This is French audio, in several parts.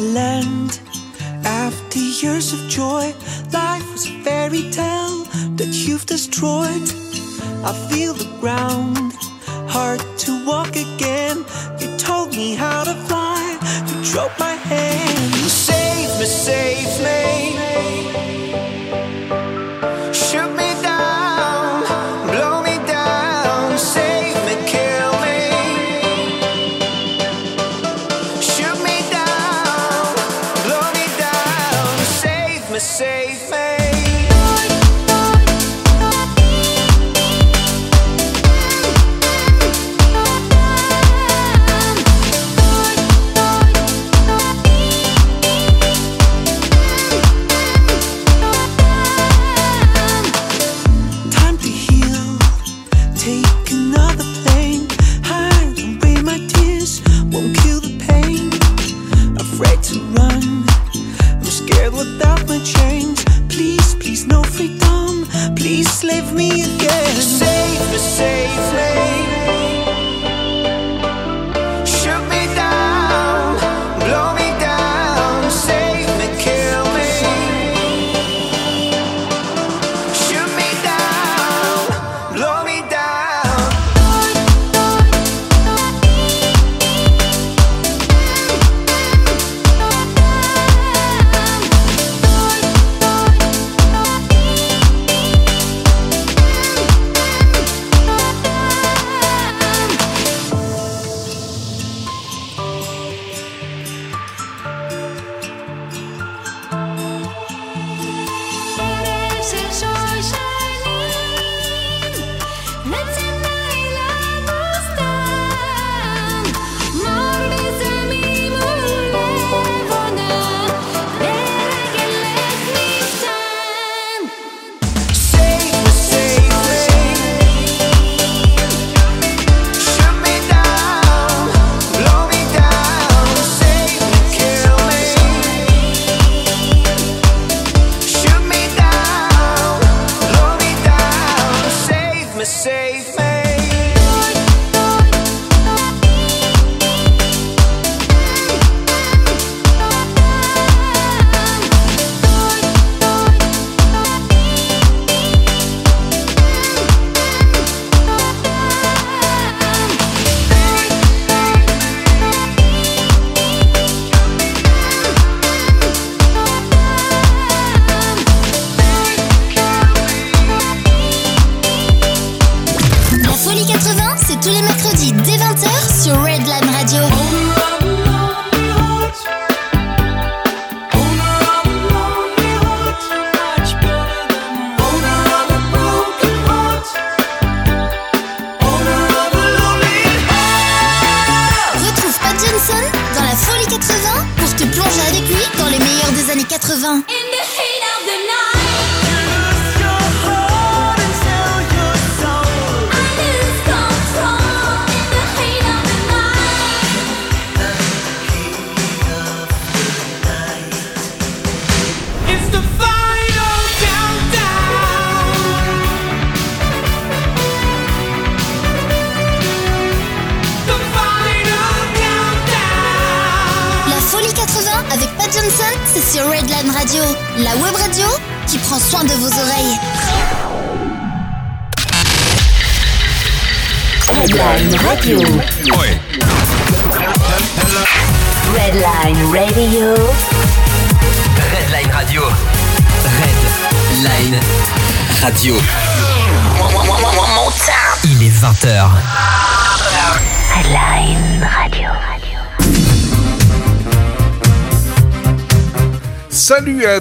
to land. After years of joy, life was a fairy tale that you've destroyed. I feel the ground, hard to walk again. You told me how to fly, you drove my hand. You save me, save me.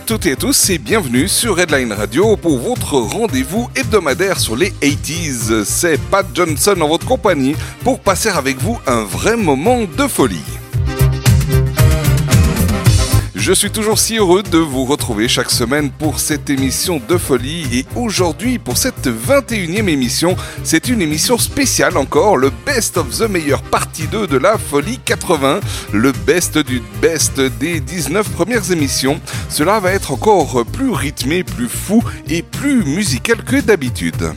Toutes et à tous et bienvenue sur Redline Radio pour votre rendez-vous hebdomadaire sur les 80s. C'est Pat Johnson en votre compagnie pour passer avec vous un vrai moment de folie. Je suis toujours si heureux de vous retrouver chaque semaine pour cette émission de folie et aujourd'hui pour cette 21e émission, c'est une émission spéciale encore, le Best of the Meilleure partie 2 de la folie 80, le best du best des 19 premières émissions. Cela va être encore plus rythmé, plus fou et plus musical que d'habitude.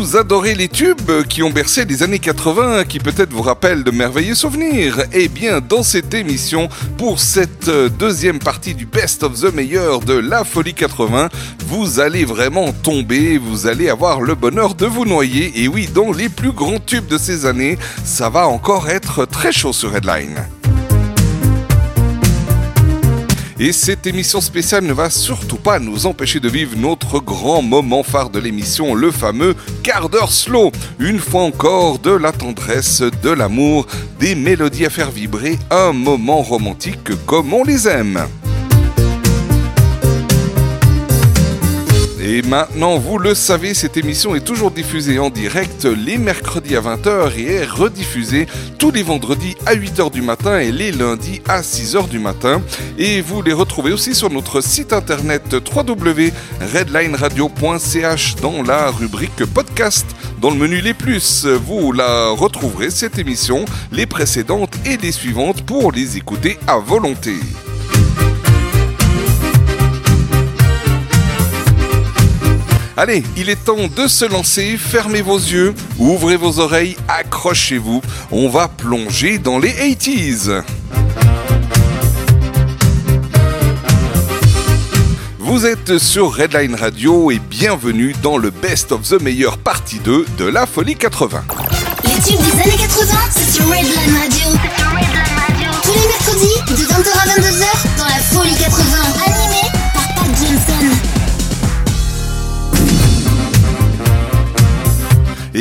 Vous adorez les tubes qui ont bercé les années 80, qui peut-être vous rappellent de merveilleux souvenirs Eh bien, dans cette émission, pour cette deuxième partie du Best of the Meilleur de la Folie 80, vous allez vraiment tomber, vous allez avoir le bonheur de vous noyer. Et oui, dans les plus grands tubes de ces années, ça va encore être très chaud sur Headline. Et cette émission spéciale ne va surtout pas nous empêcher de vivre notre grand moment phare de l'émission, le fameux quart d'heure slow. Une fois encore, de la tendresse, de l'amour, des mélodies à faire vibrer, un moment romantique comme on les aime. Et maintenant, vous le savez, cette émission est toujours diffusée en direct les mercredis à 20h et est rediffusée tous les vendredis à 8h du matin et les lundis à 6h du matin. Et vous les retrouvez aussi sur notre site internet www.redlineradio.ch dans la rubrique podcast. Dans le menu Les Plus, vous la retrouverez, cette émission, les précédentes et les suivantes pour les écouter à volonté. Allez, il est temps de se lancer, fermez vos yeux, ouvrez vos oreilles, accrochez-vous, on va plonger dans les 80s. Vous êtes sur Redline Radio et bienvenue dans le Best of the Meilleur partie 2 de la Folie 80. Les tubes des années 80, c'est sur Redline Radio. Tous les mercredis, de 20h à 22h, dans la Folie 80.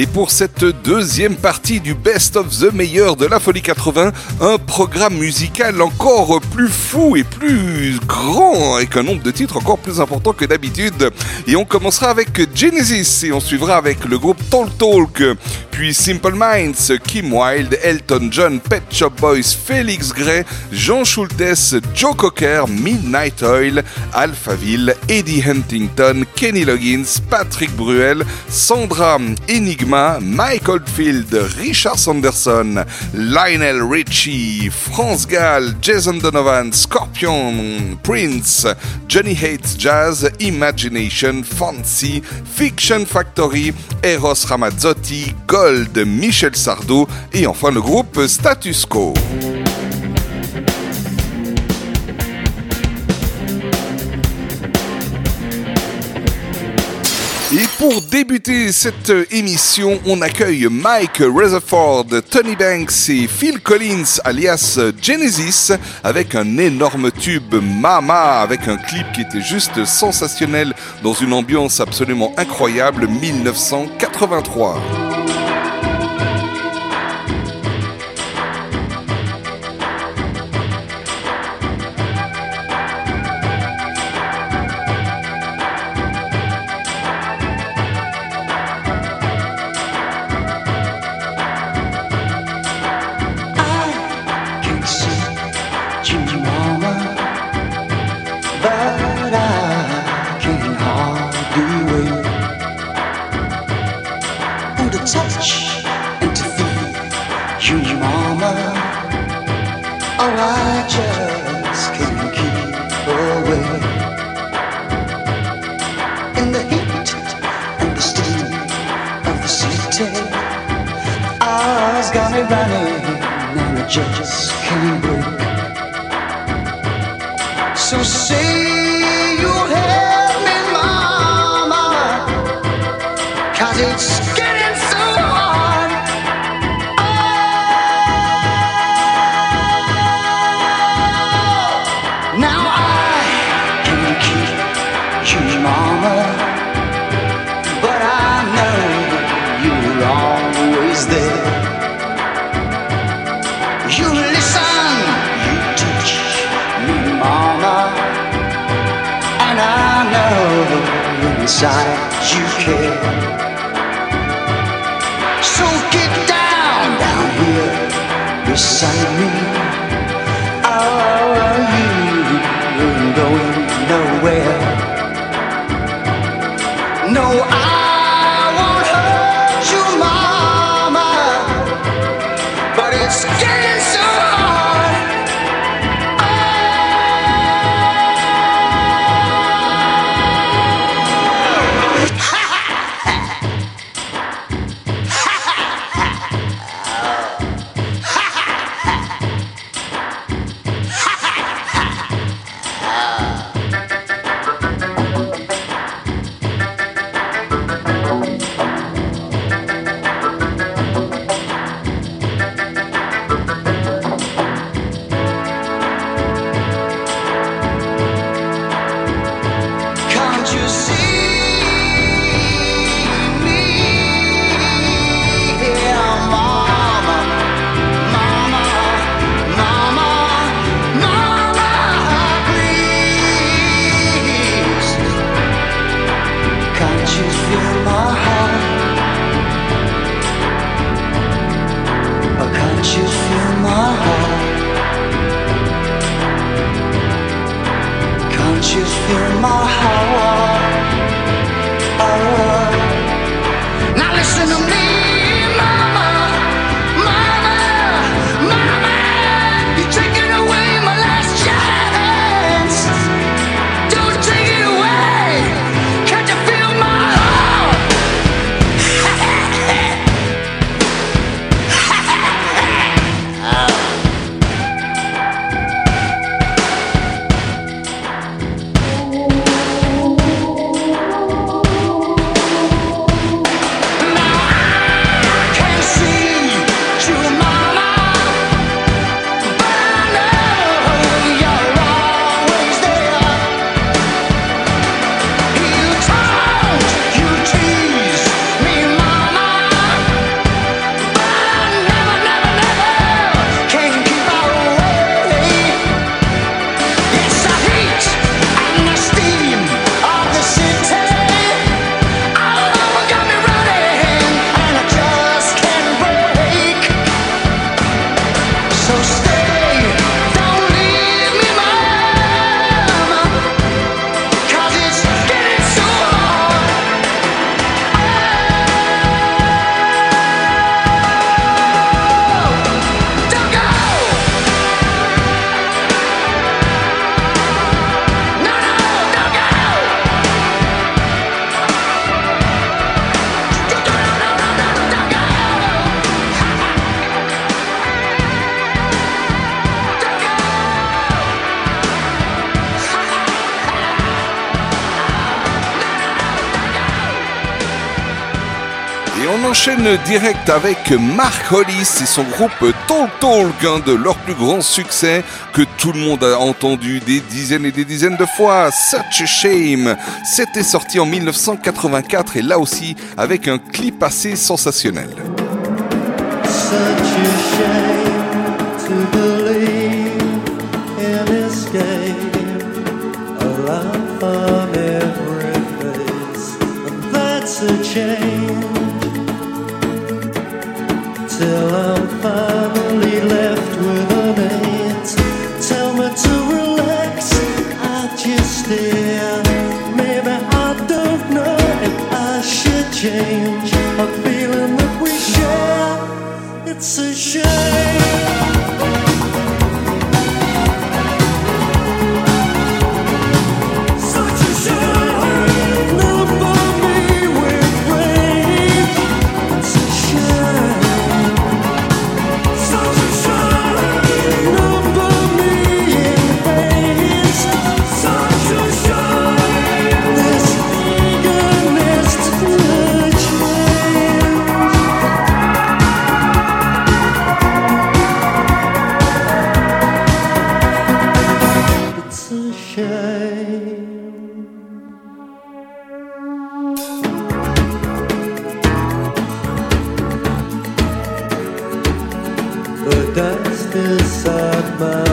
Et pour cette deuxième partie du Best of the Meilleur de la Folie 80, un programme musical encore plus fou et plus grand, avec un nombre de titres encore plus important que d'habitude. Et on commencera avec Genesis et on suivra avec le groupe Talk Talk, puis Simple Minds, Kim Wilde, Elton John, Pet Shop Boys, Félix Gray, Jean Schultes, Joe Cocker, Midnight Oil, Alphaville, Eddie Huntington, Kenny Loggins, Patrick Bruel, Sandra Enigma, Mike Oldfield, Richard Sanderson, Lionel Richie, France Gall, Jason Donovan, Scorpion, Prince, Johnny Hates Jazz, Imagination, Fancy, Fiction Factory, Eros Ramazzotti, Gold, Michel Sardou et enfin le groupe Status Quo. Pour débuter cette émission, on accueille Mike Rutherford, Tony Banks et Phil Collins alias Genesis avec un énorme tube Mama avec un clip qui était juste sensationnel dans une ambiance absolument incroyable 1983. Just can't break. So inside you care. So get down, down here beside me. Enchaîne direct avec Mark Hollis et son groupe Talk Talk, un de leurs plus grands succès que tout le monde a entendu des dizaines et des dizaines de fois. Such a Shame. C'était sorti en 1984 et là aussi avec un clip assez sensationnel. left inside my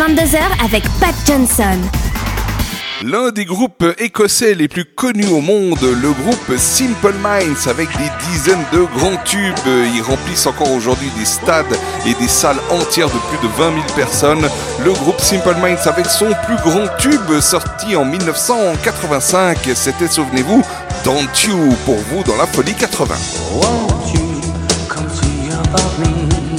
22h avec Pat Johnson. L'un des groupes écossais les plus connus au monde, le groupe Simple Minds, avec des dizaines de grands tubes. Ils remplissent encore aujourd'hui des stades et des salles entières de plus de 20 000 personnes. Le groupe Simple Minds, avec son plus grand tube, sorti en 1985, c'était, souvenez-vous, Don't You, pour vous dans la folie 80. You come me?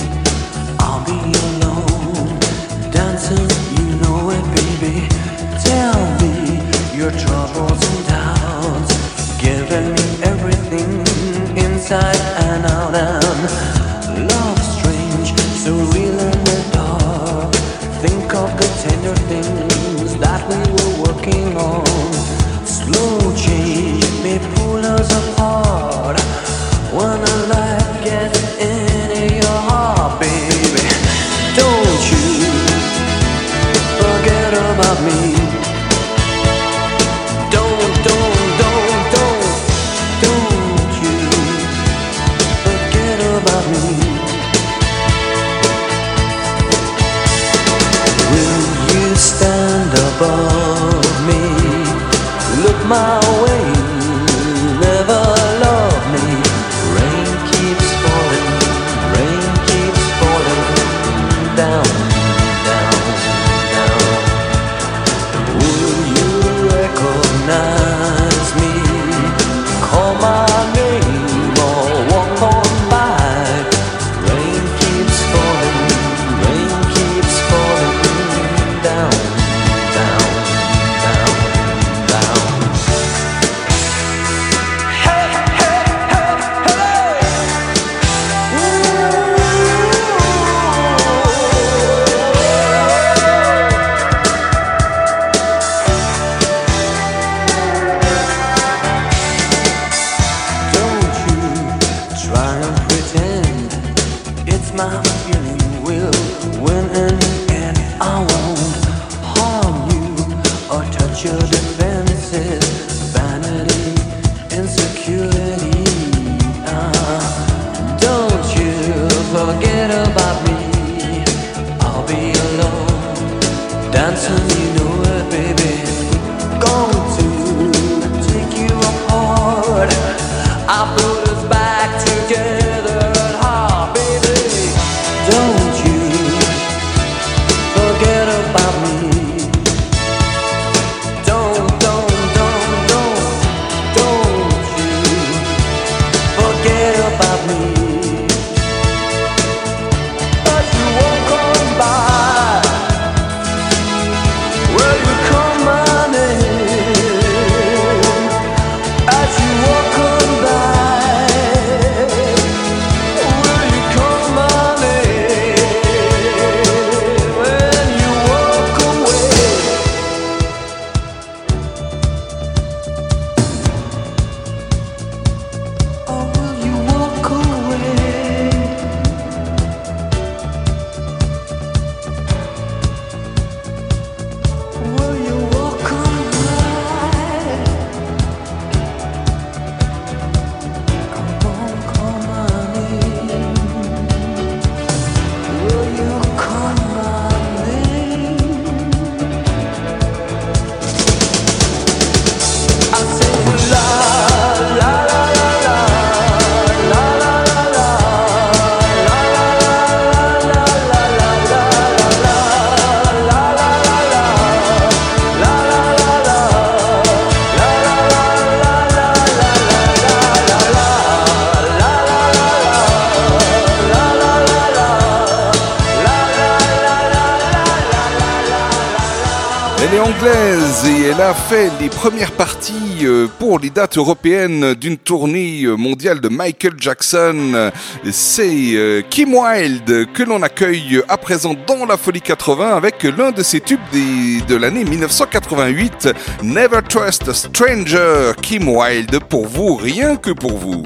européenne d'une tournée mondiale de Michael Jackson. C'est euh, Kim Wilde que l'on accueille à présent dans la folie 80 avec l'un de ses tubes de l'année 1988, Never Trust a Stranger, Kim Wilde pour vous, rien que pour vous.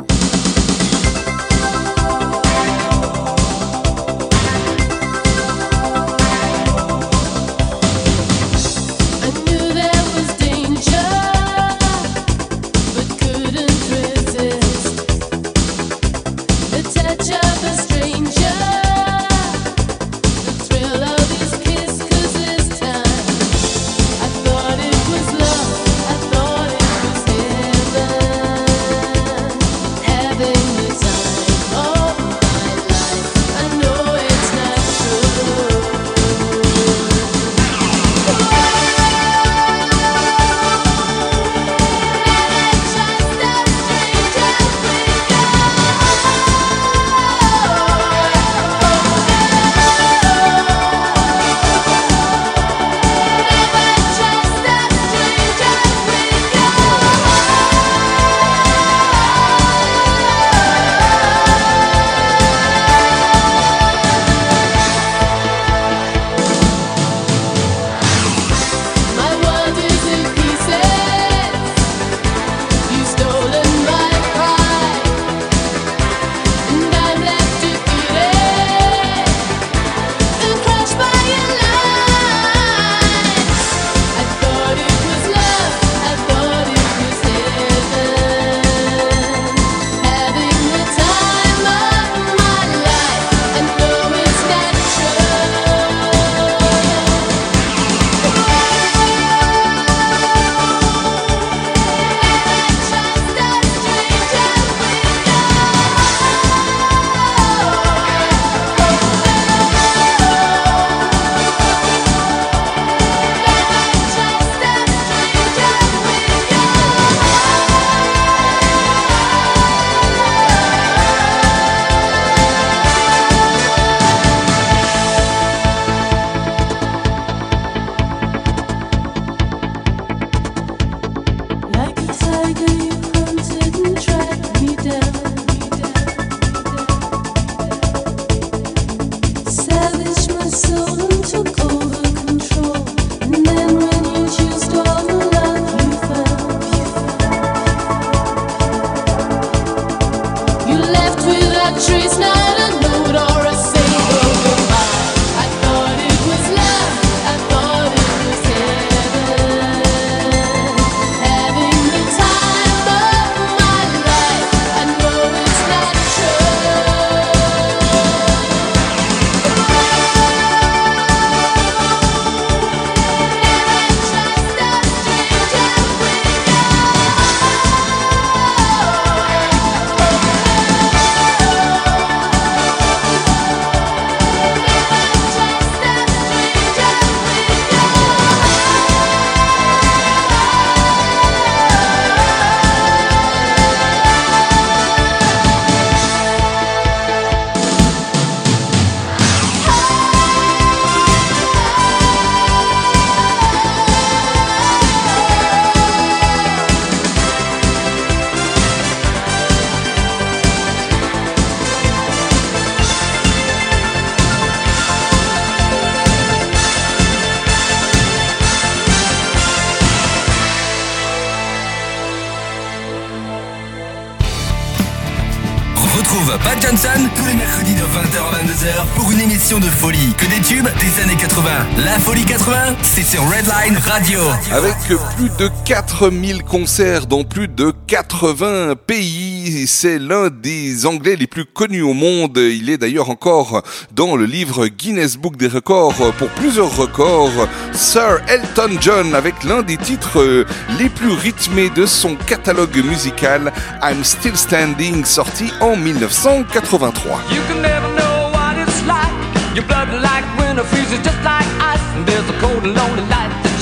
Radio. Avec plus de 4000 concerts dans plus de 80 pays, c'est l'un des Anglais les plus connus au monde. Il est d'ailleurs encore dans le livre Guinness Book des records pour plusieurs records. Sir Elton John avec l'un des titres les plus rythmés de son catalogue musical, I'm Still Standing, sorti en 1983. You can never know what it's like. Your blood like winter freezes just like ice. And there's a cold and lonely light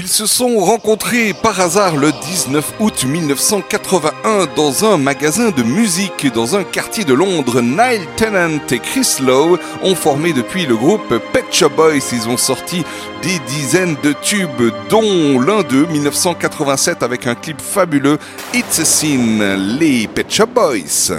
Ils se sont rencontrés par hasard le 19 août 1981 dans un magasin de musique dans un quartier de Londres. Niall Tennant et Chris Lowe ont formé depuis le groupe Pet Shop Boys. Ils ont sorti des dizaines de tubes, dont l'un d'eux 1987 avec un clip fabuleux, It's a Sin, les Pet Shop Boys.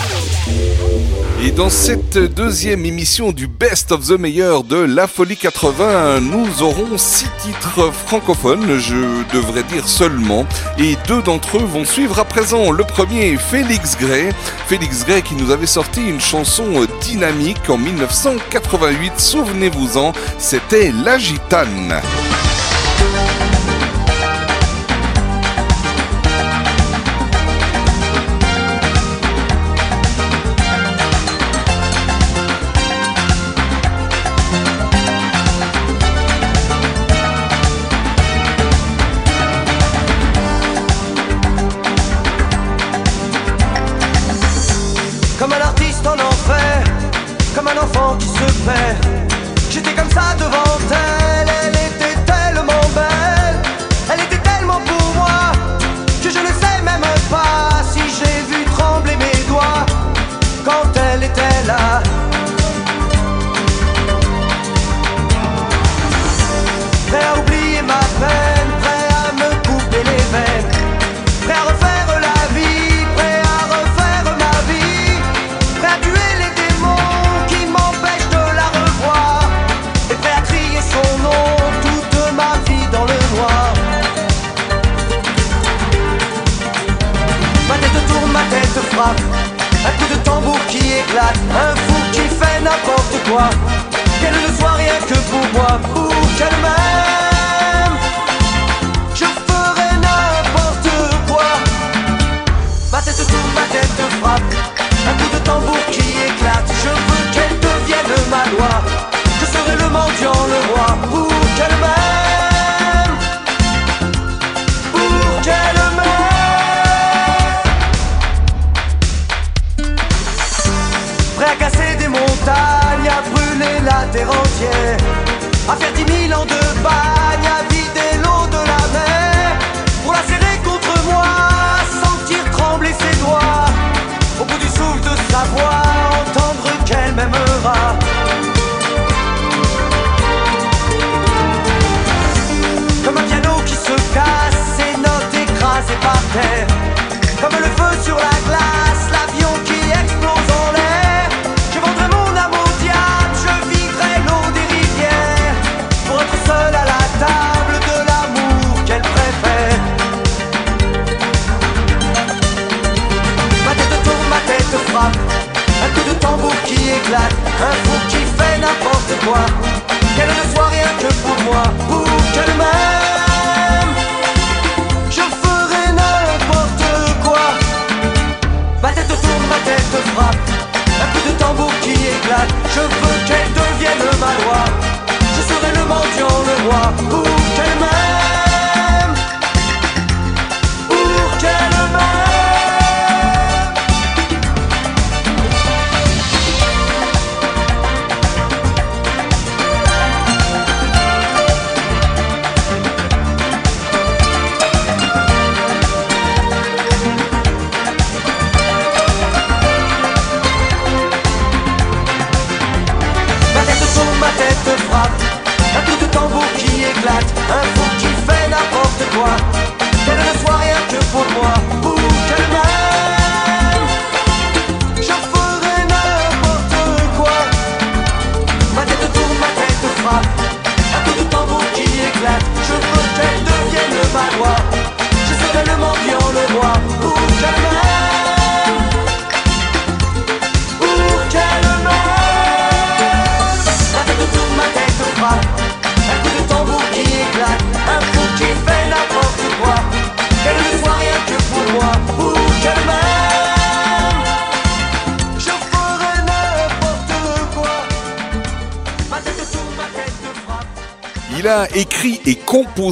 Et dans cette deuxième émission du Best of the Meilleur de La Folie 80, nous aurons six titres francophones, je devrais dire seulement, et deux d'entre eux vont suivre à présent. Le premier, Félix Gray. Félix Gray qui nous avait sorti une chanson dynamique en 1988, souvenez-vous-en, c'était La Gitane.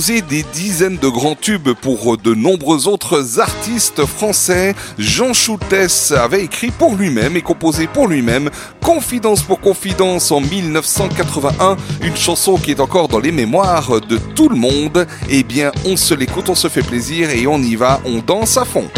des dizaines de grands tubes pour de nombreux autres artistes français. Jean Schultes avait écrit pour lui-même et composé pour lui-même Confidence pour Confidence en 1981, une chanson qui est encore dans les mémoires de tout le monde. Eh bien, on se l'écoute, on se fait plaisir et on y va, on danse à fond.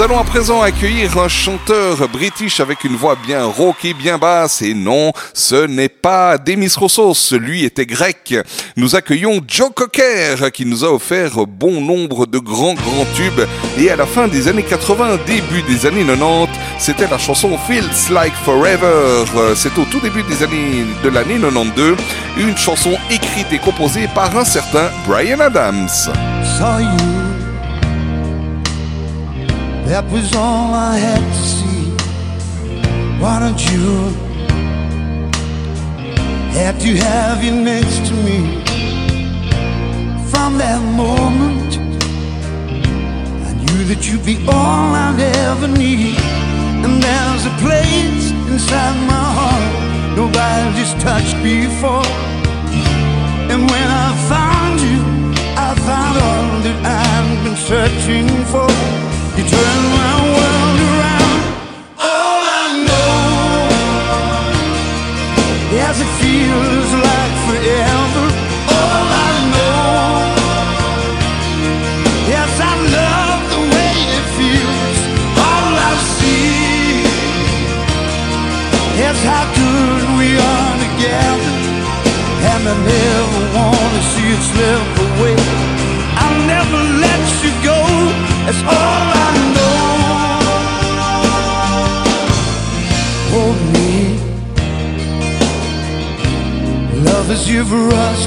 Nous allons à présent accueillir un chanteur british avec une voix bien rocky, bien basse. Et non, ce n'est pas Demis Rossos, lui était grec. Nous accueillons Joe Cocker qui nous a offert bon nombre de grands grands tubes. Et à la fin des années 80, début des années 90, c'était la chanson Feels Like Forever. C'est au tout début des années de l'année 92, une chanson écrite et composée par un certain Brian Adams. That was all I had to see. Why don't you Have to have you next to me? From that moment I knew that you'd be all I'd ever need. And there's a place inside my heart Nobody's touched before. And when I found you I found all that I've been searching for as it feels for us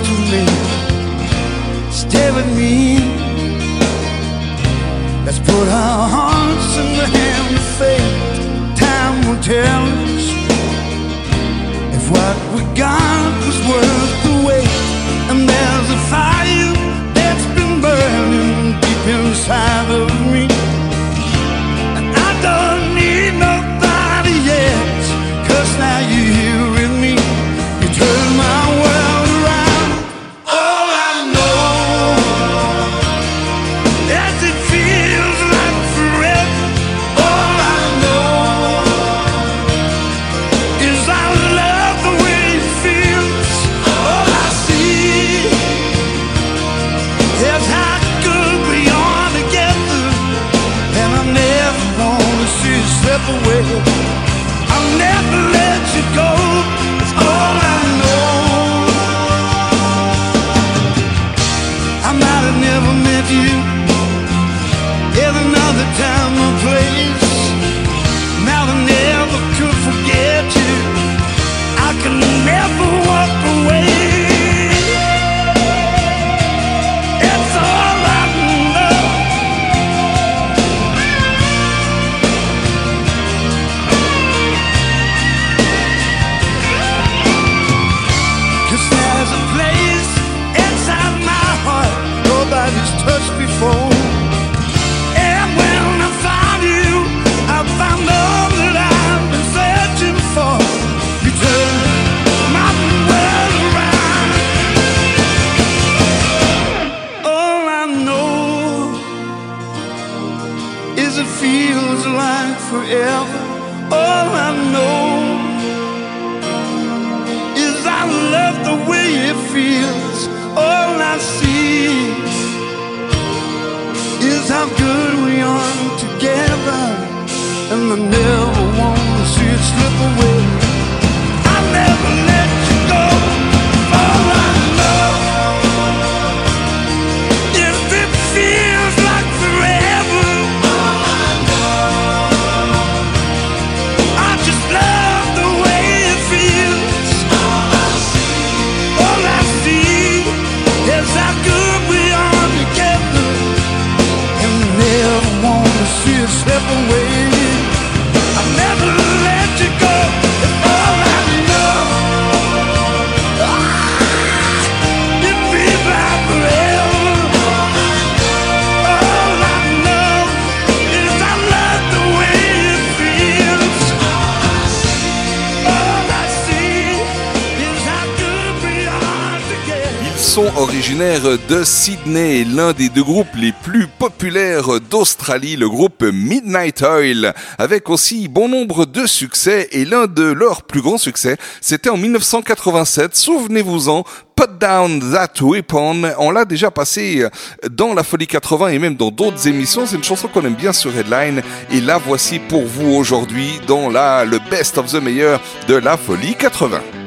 est l'un des deux groupes les plus populaires d'Australie, le groupe Midnight Oil, avec aussi bon nombre de succès et l'un de leurs plus grands succès, c'était en 1987, souvenez-vous-en, Put Down That Weapon. On l'a déjà passé dans la Folie 80 et même dans d'autres émissions. C'est une chanson qu'on aime bien sur Headline. Et la voici pour vous aujourd'hui dans la, le best of the meilleur de la Folie 80.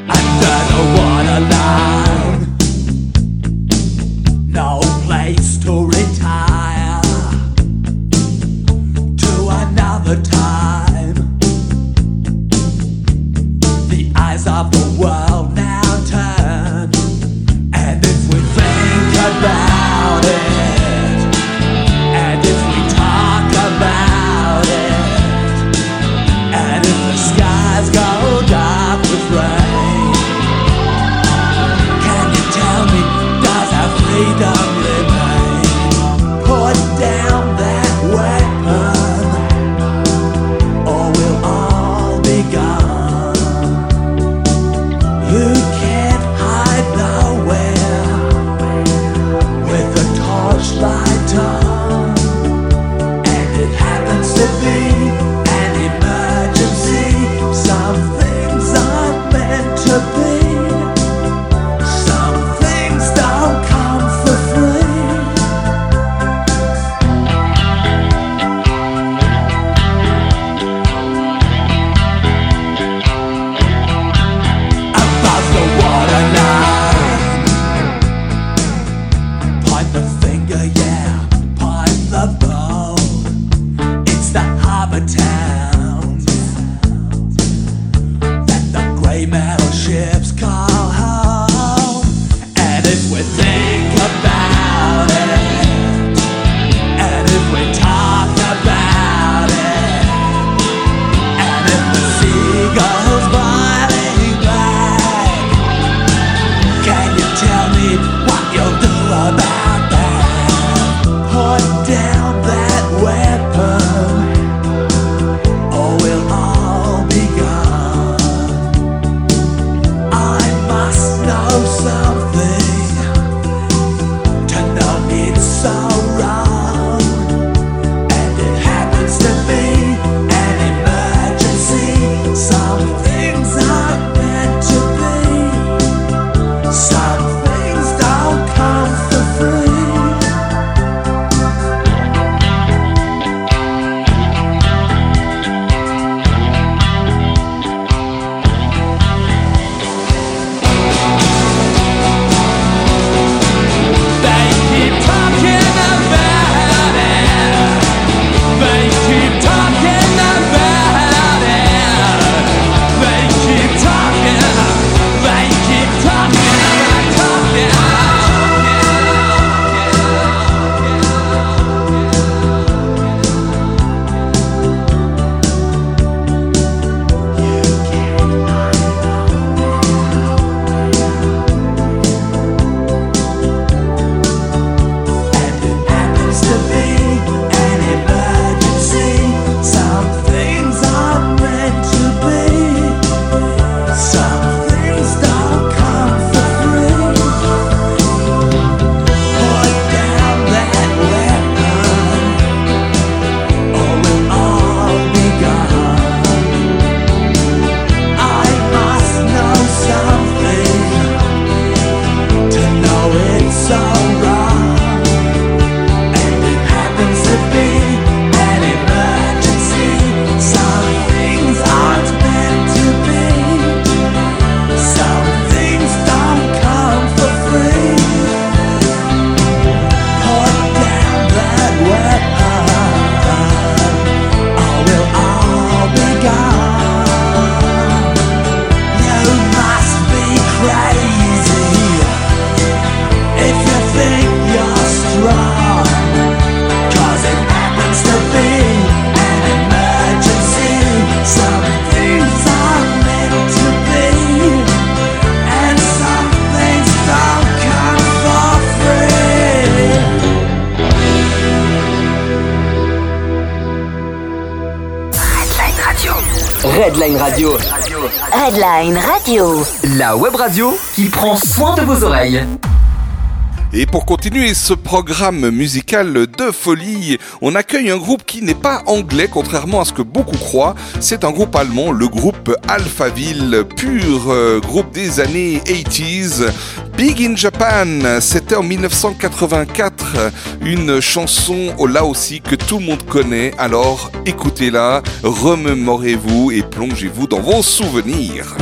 continuer ce programme musical de folie, on accueille un groupe qui n'est pas anglais, contrairement à ce que beaucoup croient. C'est un groupe allemand, le groupe Alphaville, pur euh, groupe des années 80s. Big in Japan, c'était en 1984, une chanson là aussi que tout le monde connaît. Alors écoutez-la, remémorez-vous et plongez-vous dans vos souvenirs.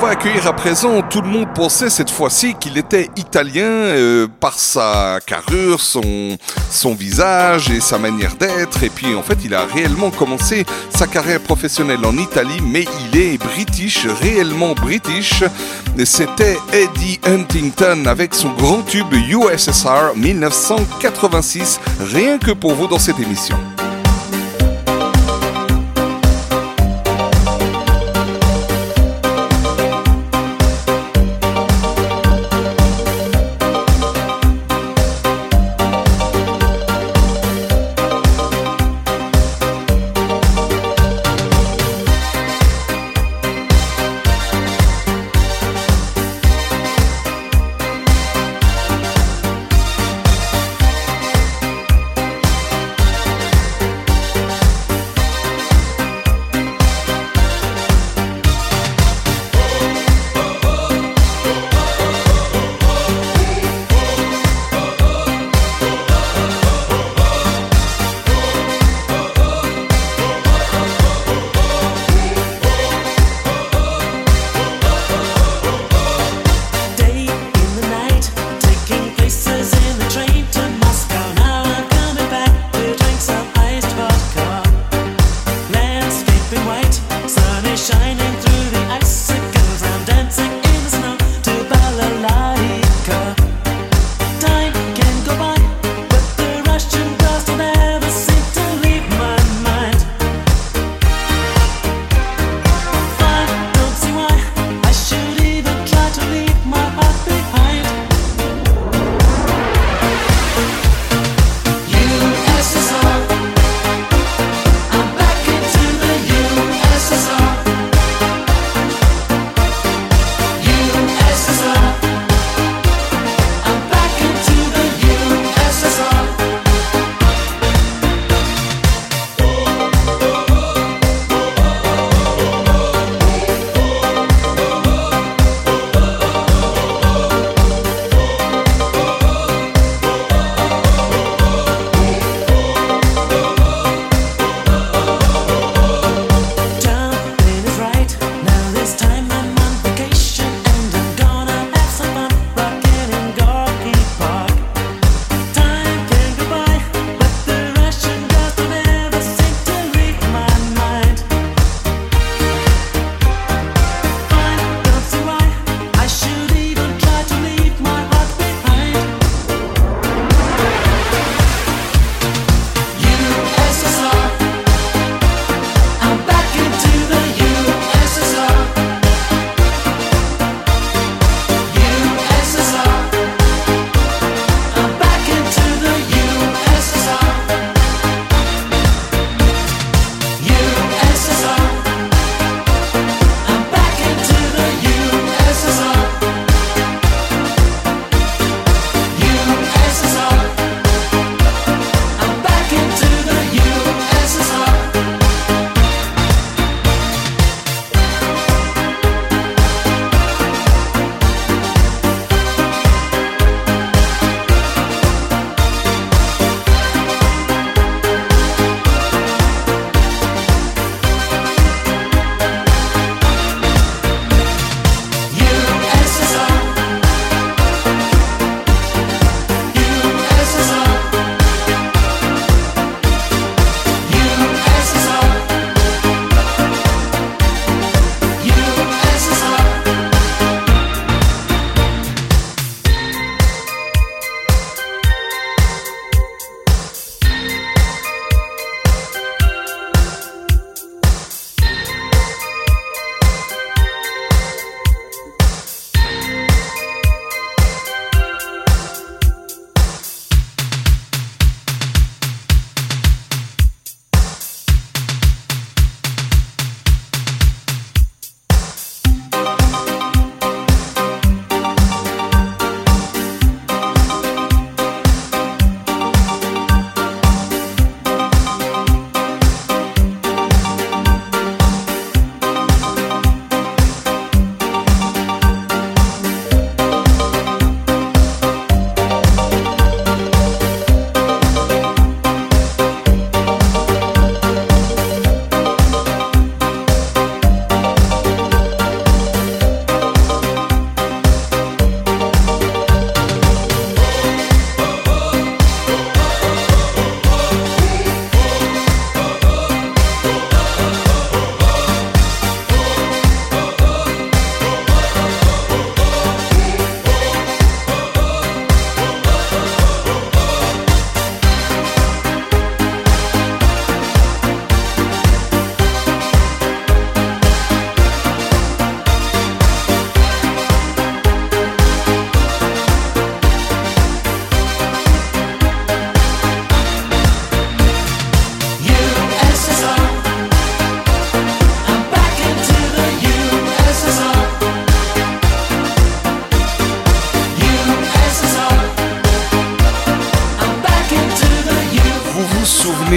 On va accueillir à présent. Tout le monde pensait cette fois-ci qu'il était italien euh, par sa carrure, son, son visage et sa manière d'être. Et puis en fait, il a réellement commencé sa carrière professionnelle en Italie, mais il est british, réellement british. C'était Eddie Huntington avec son grand tube USSR 1986, rien que pour vous dans cette émission.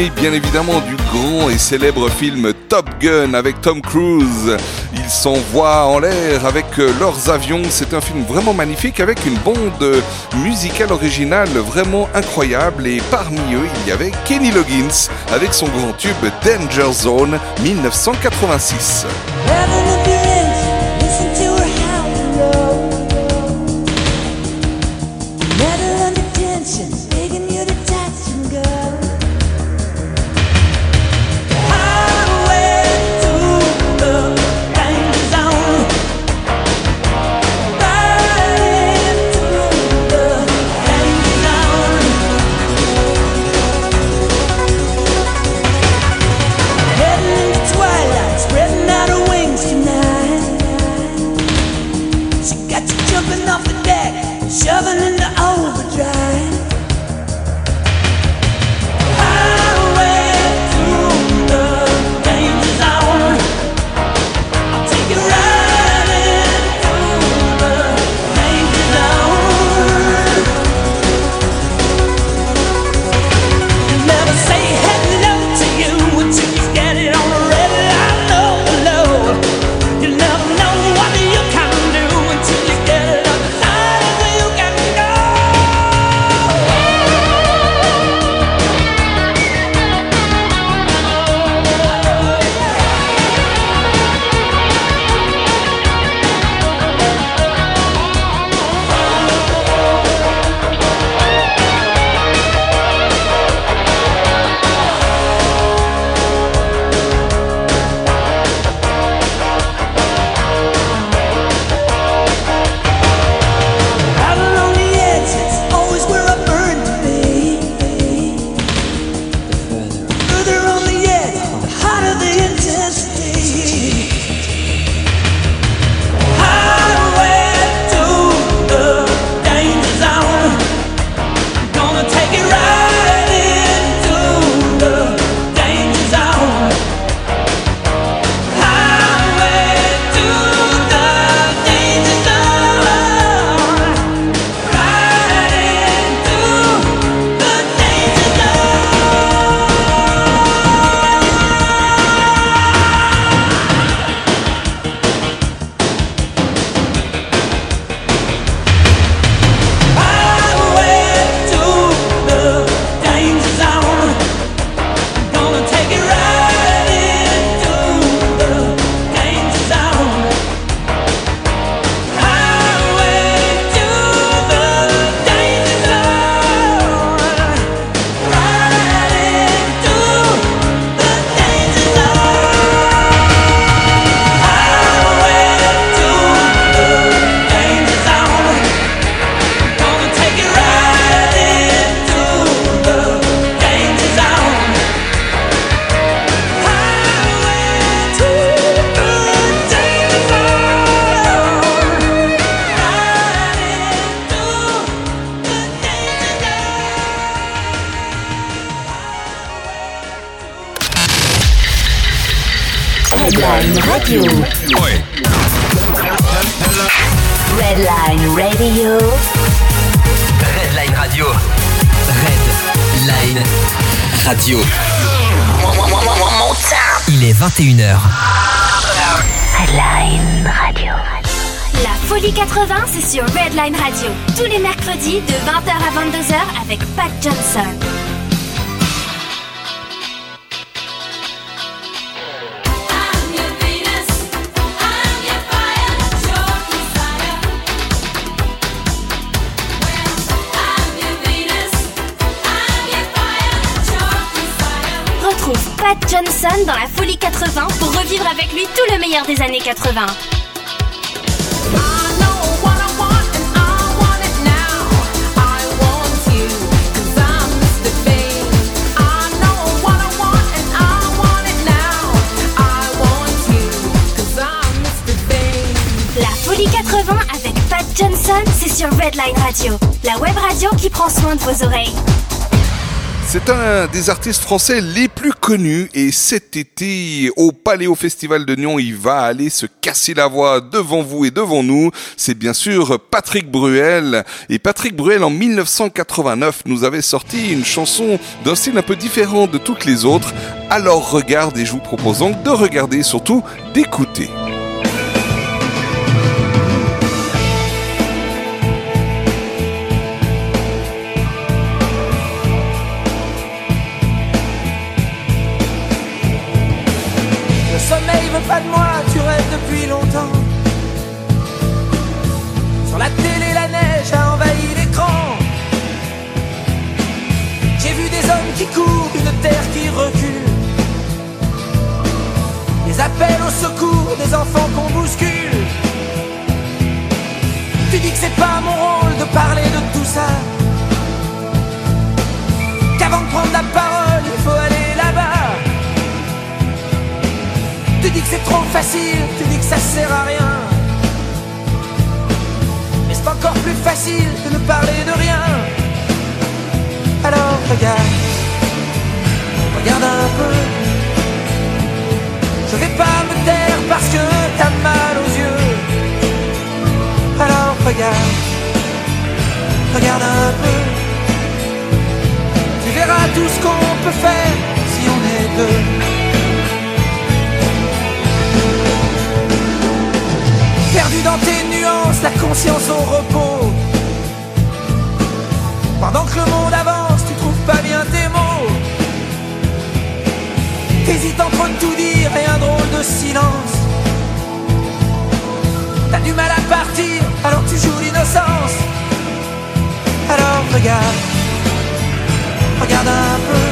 bien évidemment du grand et célèbre film Top Gun avec Tom Cruise. Ils s'envoient en l'air avec euh, leurs avions. C'est un film vraiment magnifique avec une bande musicale originale vraiment incroyable. Et parmi eux, il y avait Kenny Loggins avec son grand tube Danger Zone 1986. Artistes français les plus connus et cet été au Paléo Festival de Nyon, il va aller se casser la voix devant vous et devant nous. C'est bien sûr Patrick Bruel. Et Patrick Bruel en 1989 nous avait sorti une chanson d'un style un peu différent de toutes les autres. Alors regarde et je vous propose donc de regarder surtout d'écouter. Facile de ne parler de rien. Alors regarde, regarde un peu. Je vais pas me taire parce que t'as mal aux yeux. Alors regarde, regarde un peu. Tu verras tout ce qu'on peut faire si on est deux. Dans tes nuances, la conscience au repos. Pendant que le monde avance, tu trouves pas bien tes mots. T'hésites entre tout dire et un drôle de silence. T'as du mal à partir, alors tu joues l'innocence. Alors regarde, regarde un peu.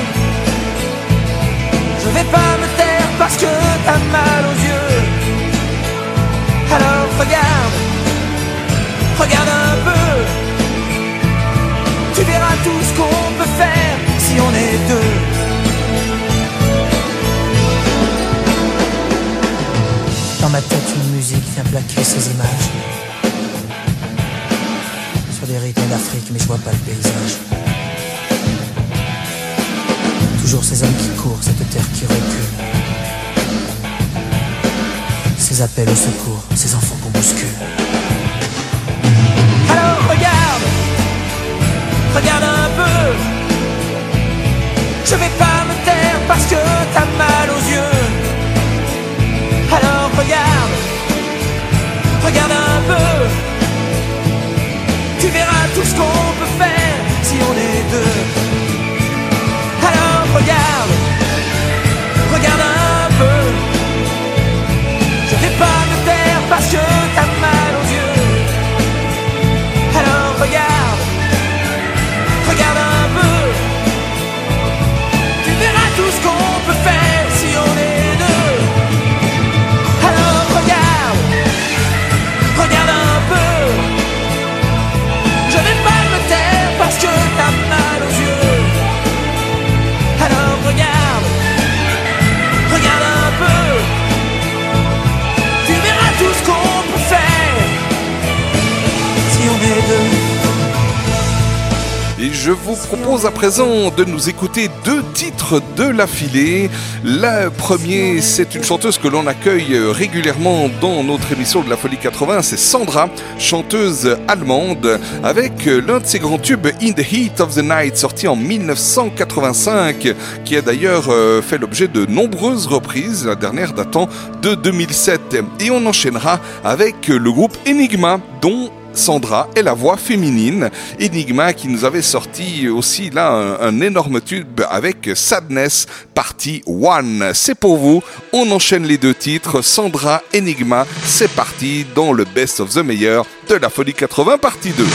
Je vais pas me taire parce que t'as mal aux yeux. Alors regarde, regarde un peu. Tu verras tout ce qu'on peut faire si on est deux. Dans ma tête, une musique vient plaquer ces images. Sur des rythmes d'Afrique, mais je vois pas le paysage. Toujours ces hommes qui courent, cette terre qui recule. Appels au secours, ces enfants qu'on bouscule. Alors regarde, regarde un peu. Je vais pas me taire parce que t'as mal aux yeux. Alors regarde, regarde un peu. Tu verras tout ce qu'on peut faire si on est deux. Alors regarde parce que t'as Et je vous propose à présent de nous écouter deux titres de l'affilée. Le premier, c'est une chanteuse que l'on accueille régulièrement dans notre émission de la Folie 80, c'est Sandra, chanteuse allemande, avec l'un de ses grands tubes In the Heat of the Night, sorti en 1985, qui a d'ailleurs euh, fait l'objet de nombreuses reprises, la dernière datant de 2007. Et on enchaînera avec le groupe Enigma, dont Sandra est la voix féminine. Enigma qui nous avait sorti aussi là un, un énorme tube avec Sadness partie 1. C'est pour vous, on enchaîne les deux titres. Sandra, Enigma, c'est parti dans le Best of the Meilleur de la Folie 80 partie 2.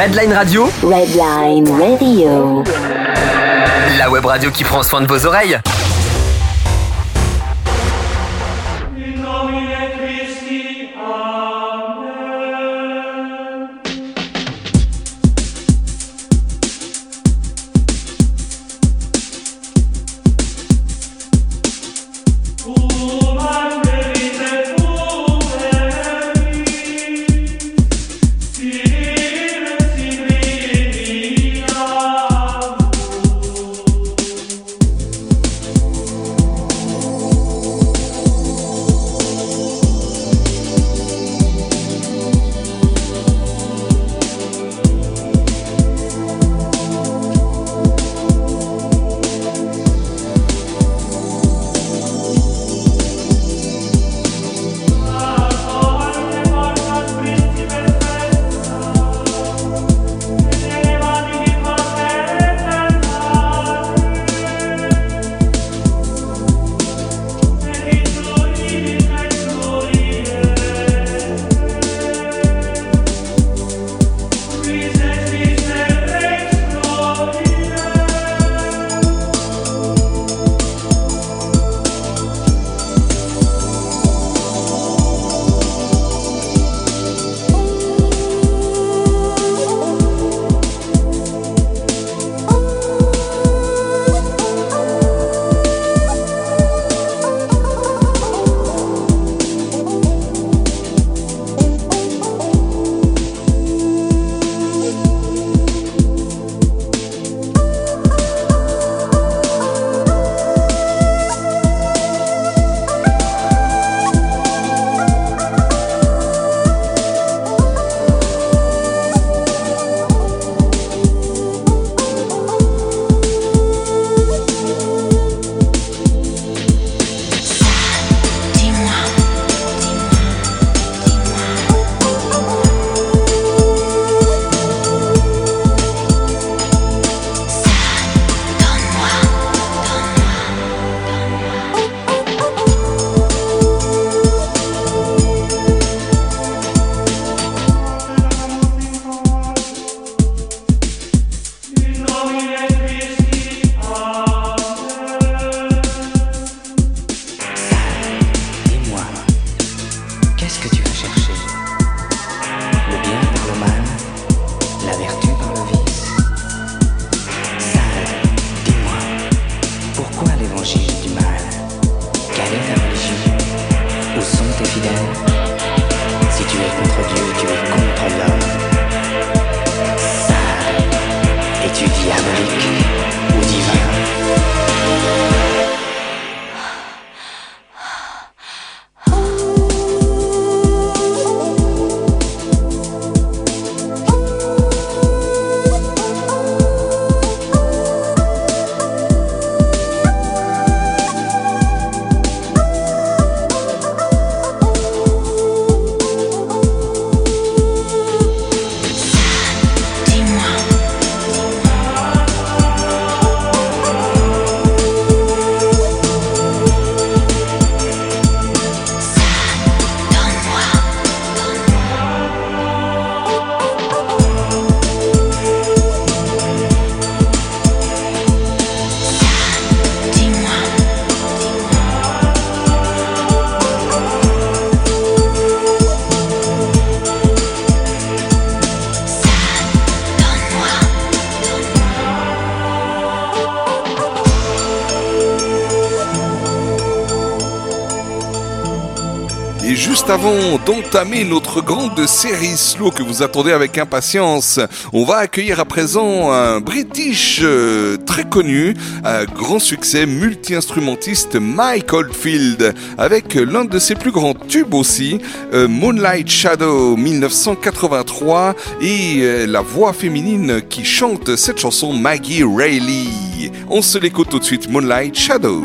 Redline Radio, Redline Radio. la web radio qui prend soin de vos oreilles. Avant d'entamer notre grande série slow que vous attendez avec impatience, on va accueillir à présent un British euh, très connu, un grand succès multi-instrumentiste Mike Oldfield, avec l'un de ses plus grands tubes aussi, euh, Moonlight Shadow 1983, et euh, la voix féminine qui chante cette chanson Maggie Rayleigh. On se l'écoute tout de suite, Moonlight Shadow.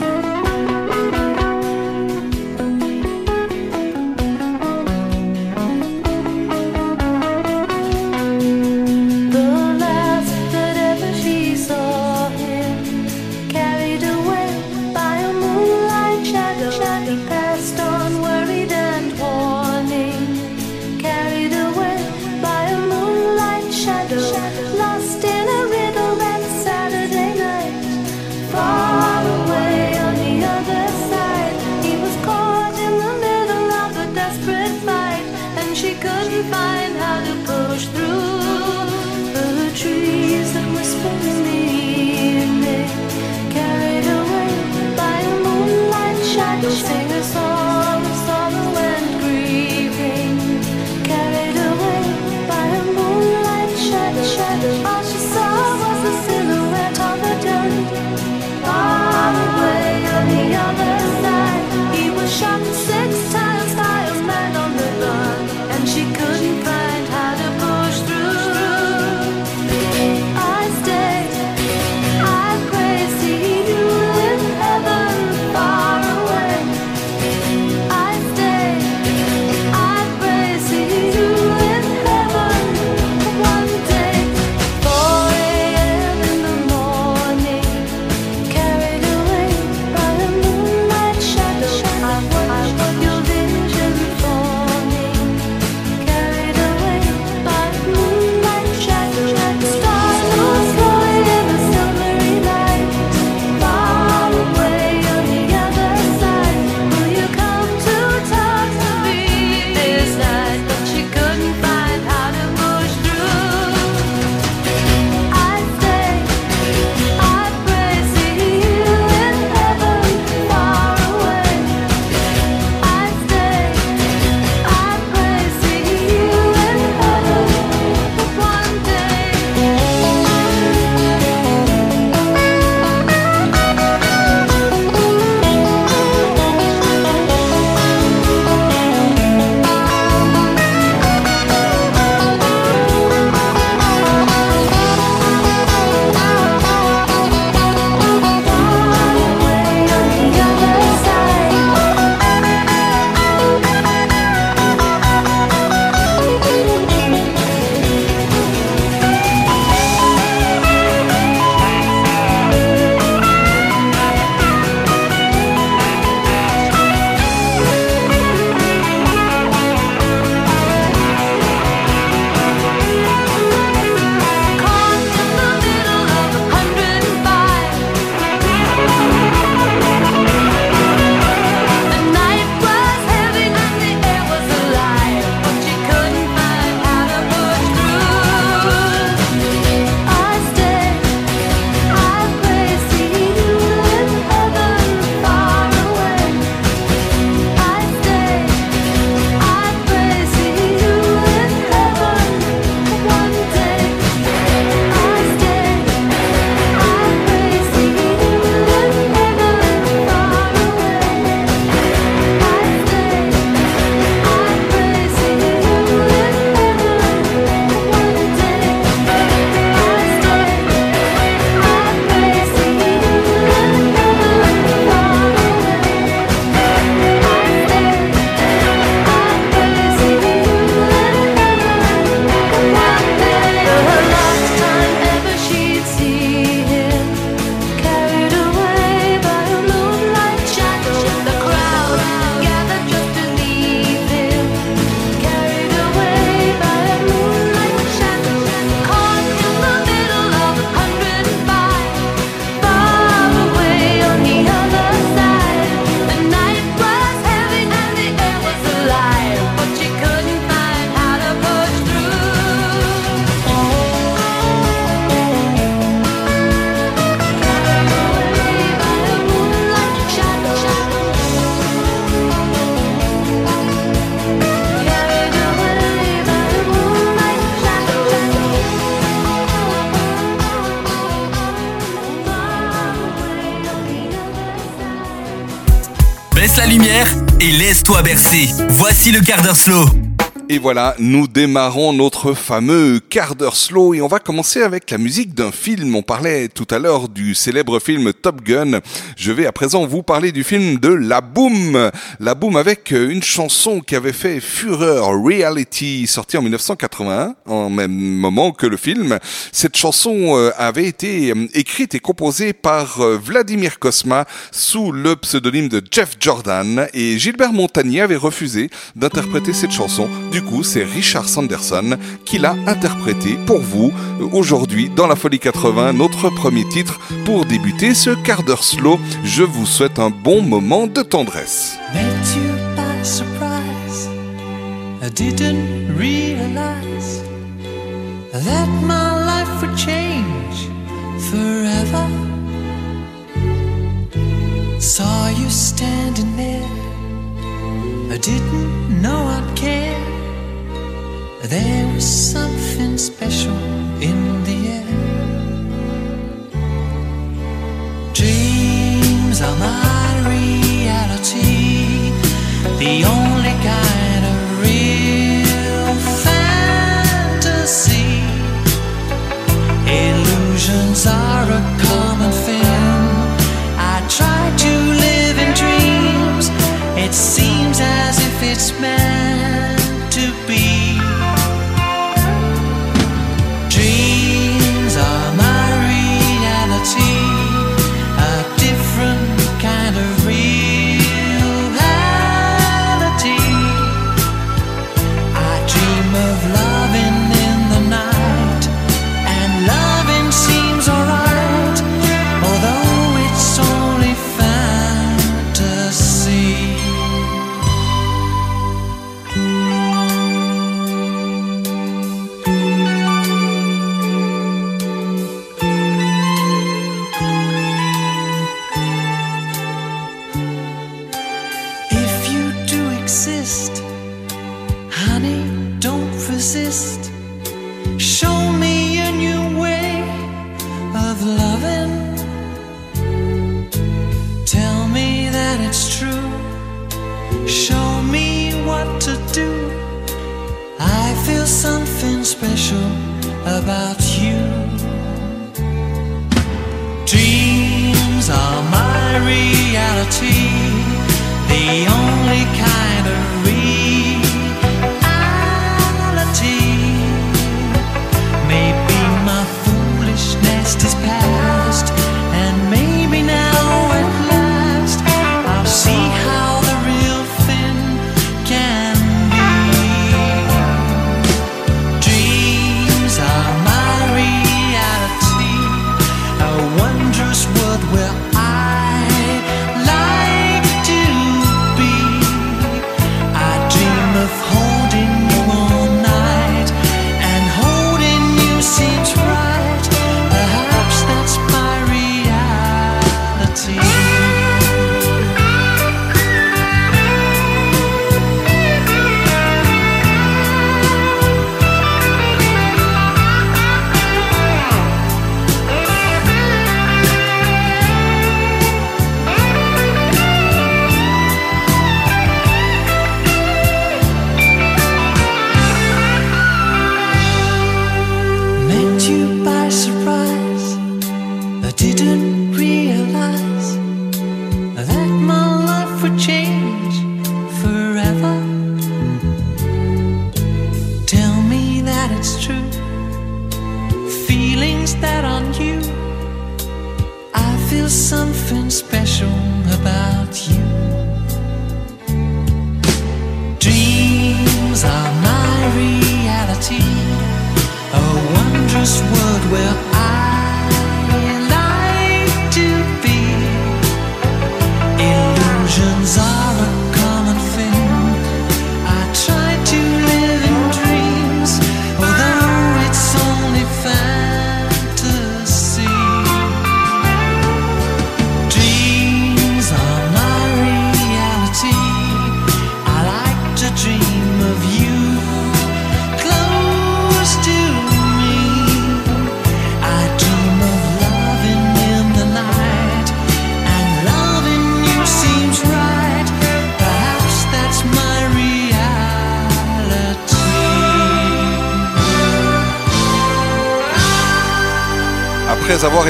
Laisse-toi bercer. Voici le quart d'heure slow. Et voilà, nous démarrons notre fameux quart d'heure slow et on va commencer avec la musique d'un film. On parlait tout à l'heure du célèbre film Top Gun. Je vais à présent vous parler du film de La Boom. La Boom avec une chanson qui avait fait fureur, Reality, sortie en 1981, en même moment que le film. Cette chanson euh, avait été euh, écrite et composée par euh, Vladimir Kosma sous le pseudonyme de Jeff Jordan et Gilbert Montagnier avait refusé d'interpréter cette chanson. Du coup, c'est Richard Sanderson qui l'a interprété pour vous euh, aujourd'hui dans la Folie 80, notre premier titre pour débuter ce quart d'heure slow. Je vous souhaite un bon moment de tendresse. Saw you standing there. I didn't know I'd care. There was something special in the air. Dreams are my reality, the only kind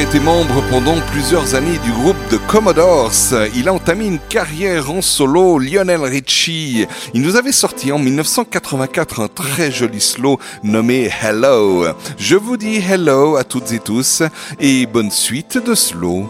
été membre pendant plusieurs années du groupe The Commodores, il a entamé une carrière en solo, Lionel Richie. Il nous avait sorti en 1984 un très joli slow nommé Hello. Je vous dis hello à toutes et tous et bonne suite de slow.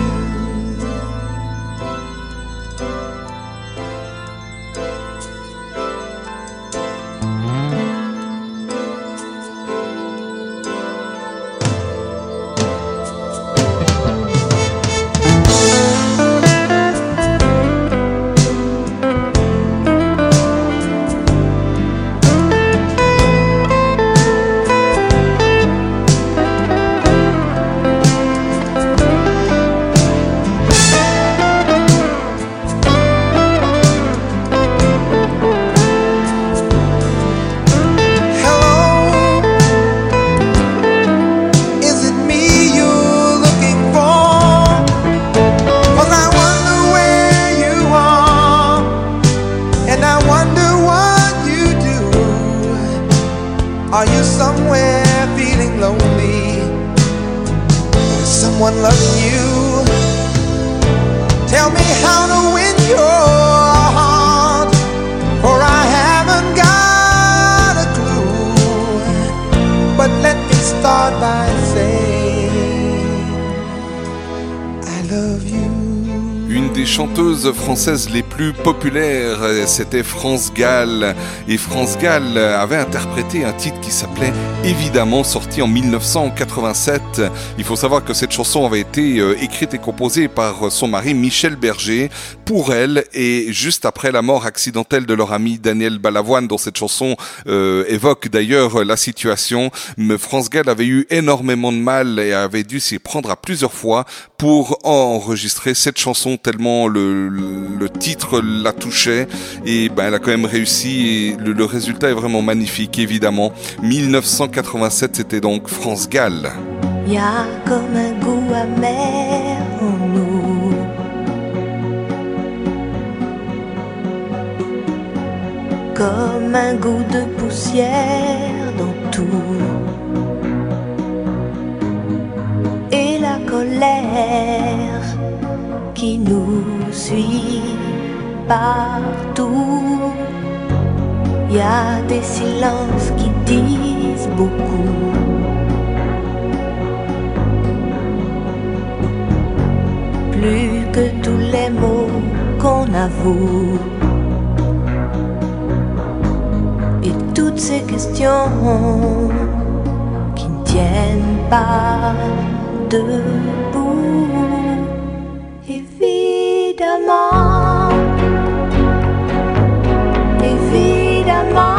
Françaises les plus populaires, euh, c'était France Gall. Et France Gall avait interprété un titre qui s'appelait Évidemment, sorti en 1987. Il faut savoir que cette chanson avait été euh, écrite et composée par son mari Michel Berger pour elle et juste après la mort accidentelle de leur ami Daniel Balavoine, dont cette chanson euh, évoque d'ailleurs la situation. Mais France Gall avait eu énormément de mal et avait dû s'y prendre à plusieurs fois pour enregistrer cette chanson tellement le, le- le titre la touchait et ben elle a quand même réussi et le, le résultat est vraiment magnifique évidemment. 1987 c'était donc France Gall Y a comme un goût amer en nous. Comme un goût de poussière dans tout. Et la colère qui nous suit partout. y a des silences qui disent beaucoup. Plus que tous les mots qu'on avoue. Et toutes ces questions qui ne tiennent pas debout. Évidemment, évidemment,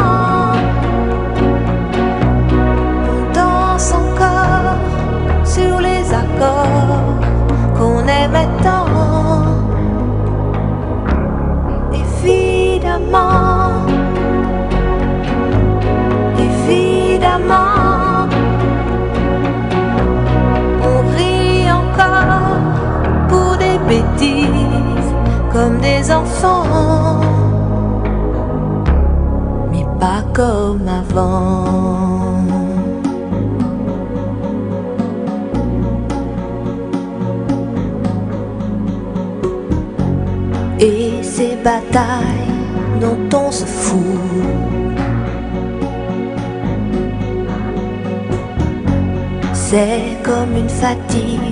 bêtises comme des enfants, mais pas comme avant. Et ces batailles dont on se fout. C'est comme une fatigue,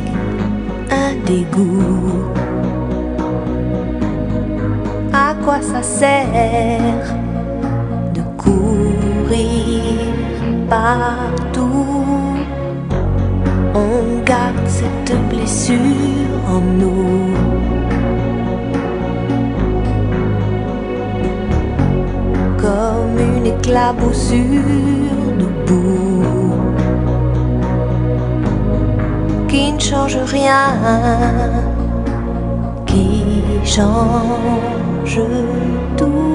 À quoi ça sert de courir partout? On garde cette blessure en nous. Comme une éclaboussure debout qui ne change rien, qui change tout?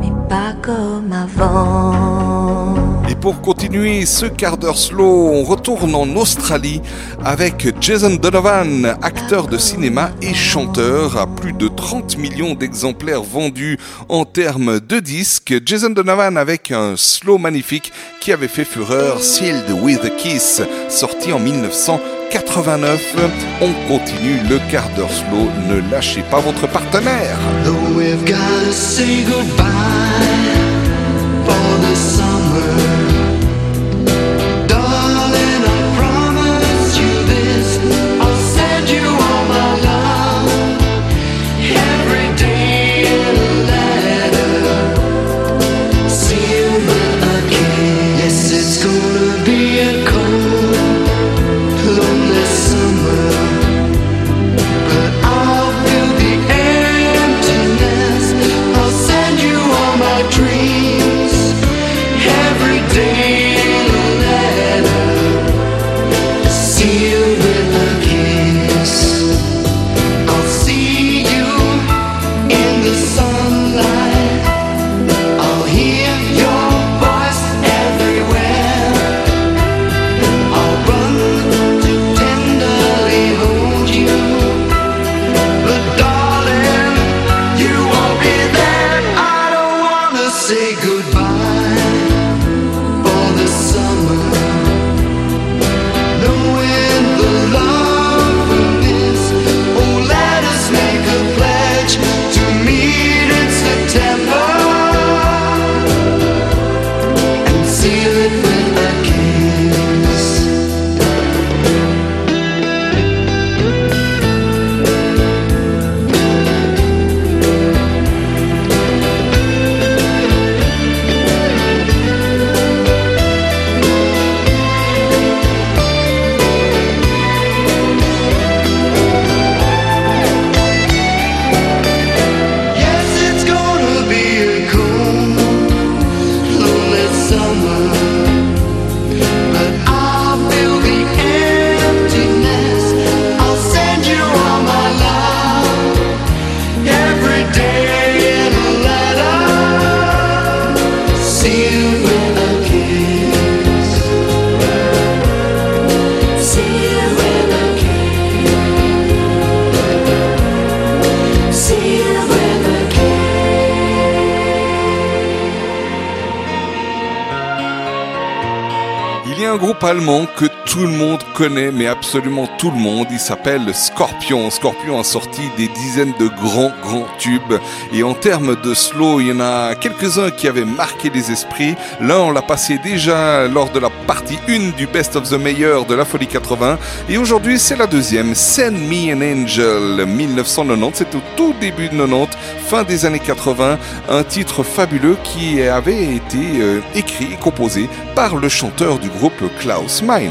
Mais pas comme avant. Et pour continuer ce quart d'heure slow, on retourne en Australie avec Jason Donovan, acteur de cinéma et chanteur à plus de 30 millions d'exemplaires vendus en termes de disques. Jason Donovan avec un slow magnifique qui avait fait fureur, Sealed with a Kiss, sorti en 1989. On continue le quart d'heure slow, ne lâchez pas votre partenaire. Groupe allemand que tout le monde connaît, mais absolument tout le monde. Il s'appelle Scorpion. Scorpion a sorti des dizaines de grands, grands tubes. Et en termes de slow, il y en a quelques-uns qui avaient marqué les esprits. Là, on l'a passé déjà lors de la partie 1 du Best of the Meilleur de la Folie 80. Et aujourd'hui, c'est la deuxième. Send Me an Angel, 1990. C'est au tout début de 90, fin des années 80. Un titre fabuleux qui avait été euh, écrit et composé par le chanteur du groupe Klaus Meine.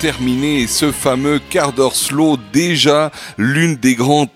Terminer ce fameux quart d'heure slow, déjà l'une des grandes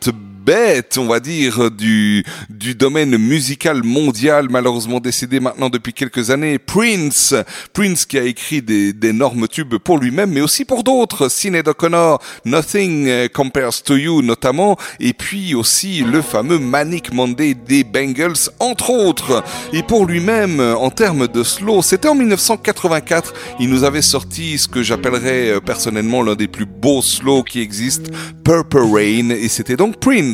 bêtes, on va dire, du, du domaine musical mondial, malheureusement décédé maintenant depuis quelques années, Prince. Prince qui a écrit d'énormes tubes pour lui-même, mais aussi pour d'autres. Sinead O'Connor, Nothing euh, Compares to You notamment, et puis aussi le fameux Manic Monday des Bengals, entre autres. Et pour lui-même, en termes de slow, c'était en 1984, il nous avait sorti ce que j'appellerais euh, personnellement l'un des plus beaux slow qui existent, Purple Rain, et c'était donc Prince.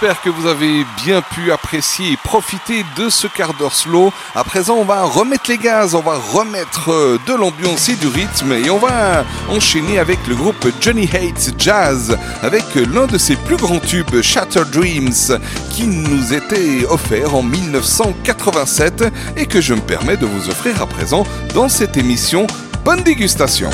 J'espère que vous avez bien pu apprécier et profiter de ce quart d'heure slow. À présent, on va remettre les gaz, on va remettre euh, de l'ambiance et du rythme et on va enchaîner avec le groupe Johnny Hates Jazz avec l'un de ses plus grands tubes, Shatter Dreams, qui nous était offert en 1987 et que je me permets de vous offrir à présent dans cette émission. Bonne dégustation.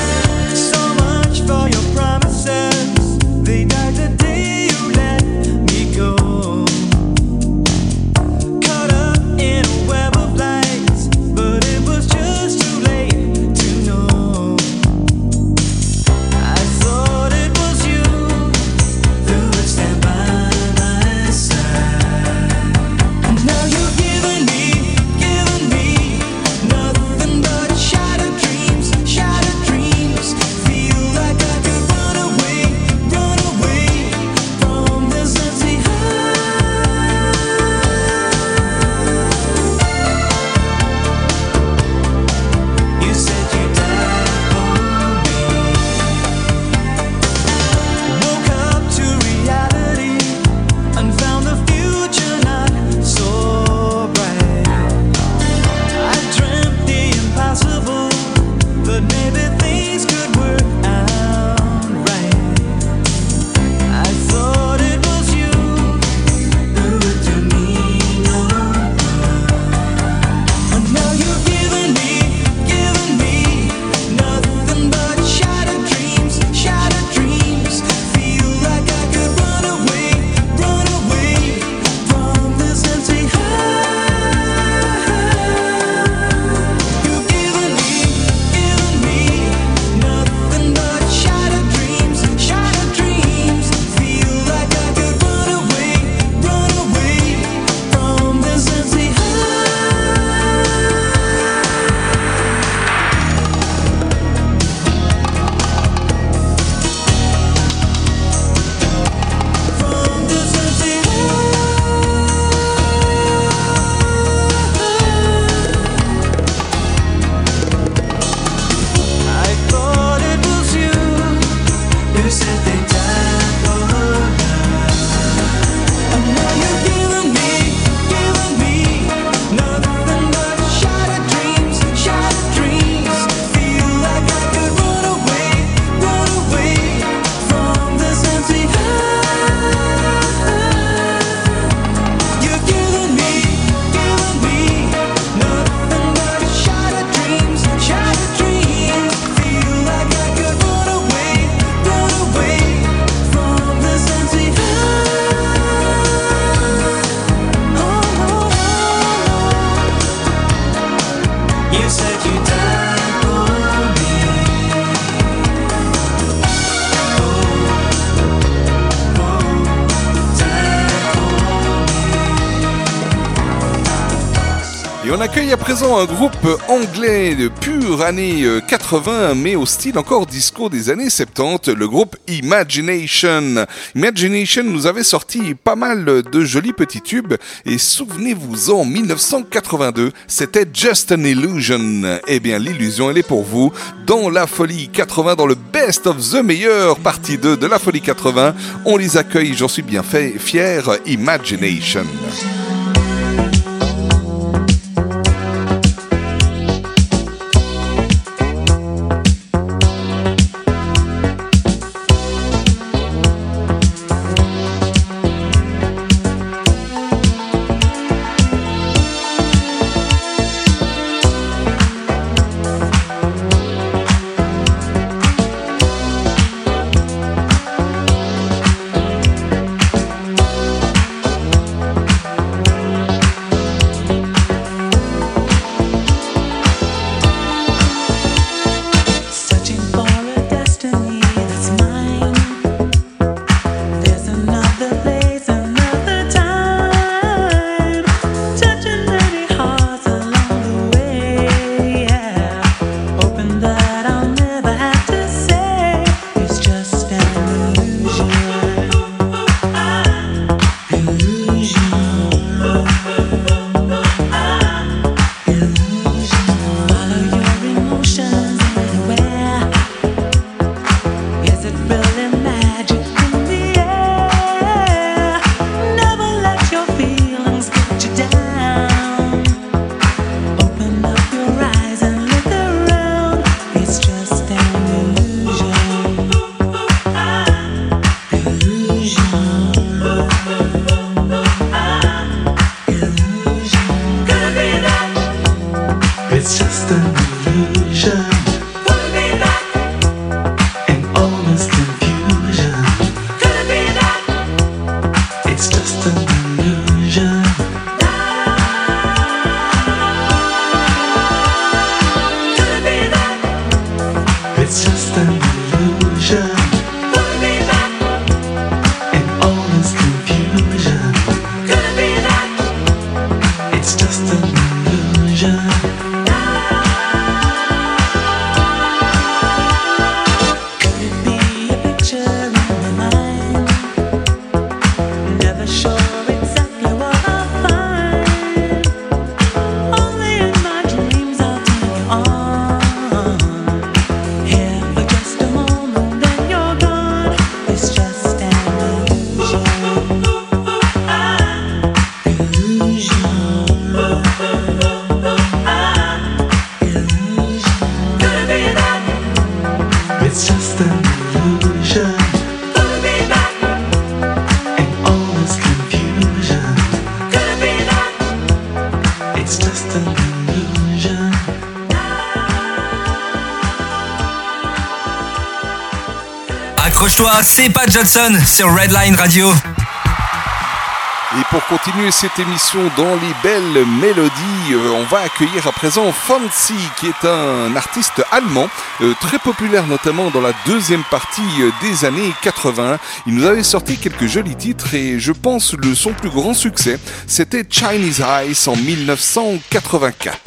Et on accueille à présent un groupe anglais de pure année euh, 80, mais au style encore disco des années 70, le groupe Imagination. Imagination nous avait sorti pas mal de jolis petits tubes, et souvenez-vous en 1982, c'était Just an Illusion. Eh bien, l'illusion, elle est pour vous dans la folie 80, dans le Best of the Meilleur, partie 2 de la folie 80. On les accueille, j'en suis bien fait, fier. Imagination Ratez pas Johnson sur Redline Radio. Et pour continuer cette émission dans les belles mélodies, euh, on va accueillir à présent Fancy, qui est un artiste allemand, euh, très populaire notamment dans la deuxième partie euh, des années 80. Il nous avait sorti quelques jolis titres et je pense le son plus grand succès, c'était Chinese Eyes en 1984.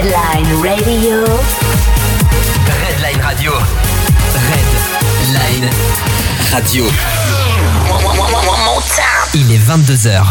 Redline Radio. Redline Radio. Redline Radio. Il est 22h.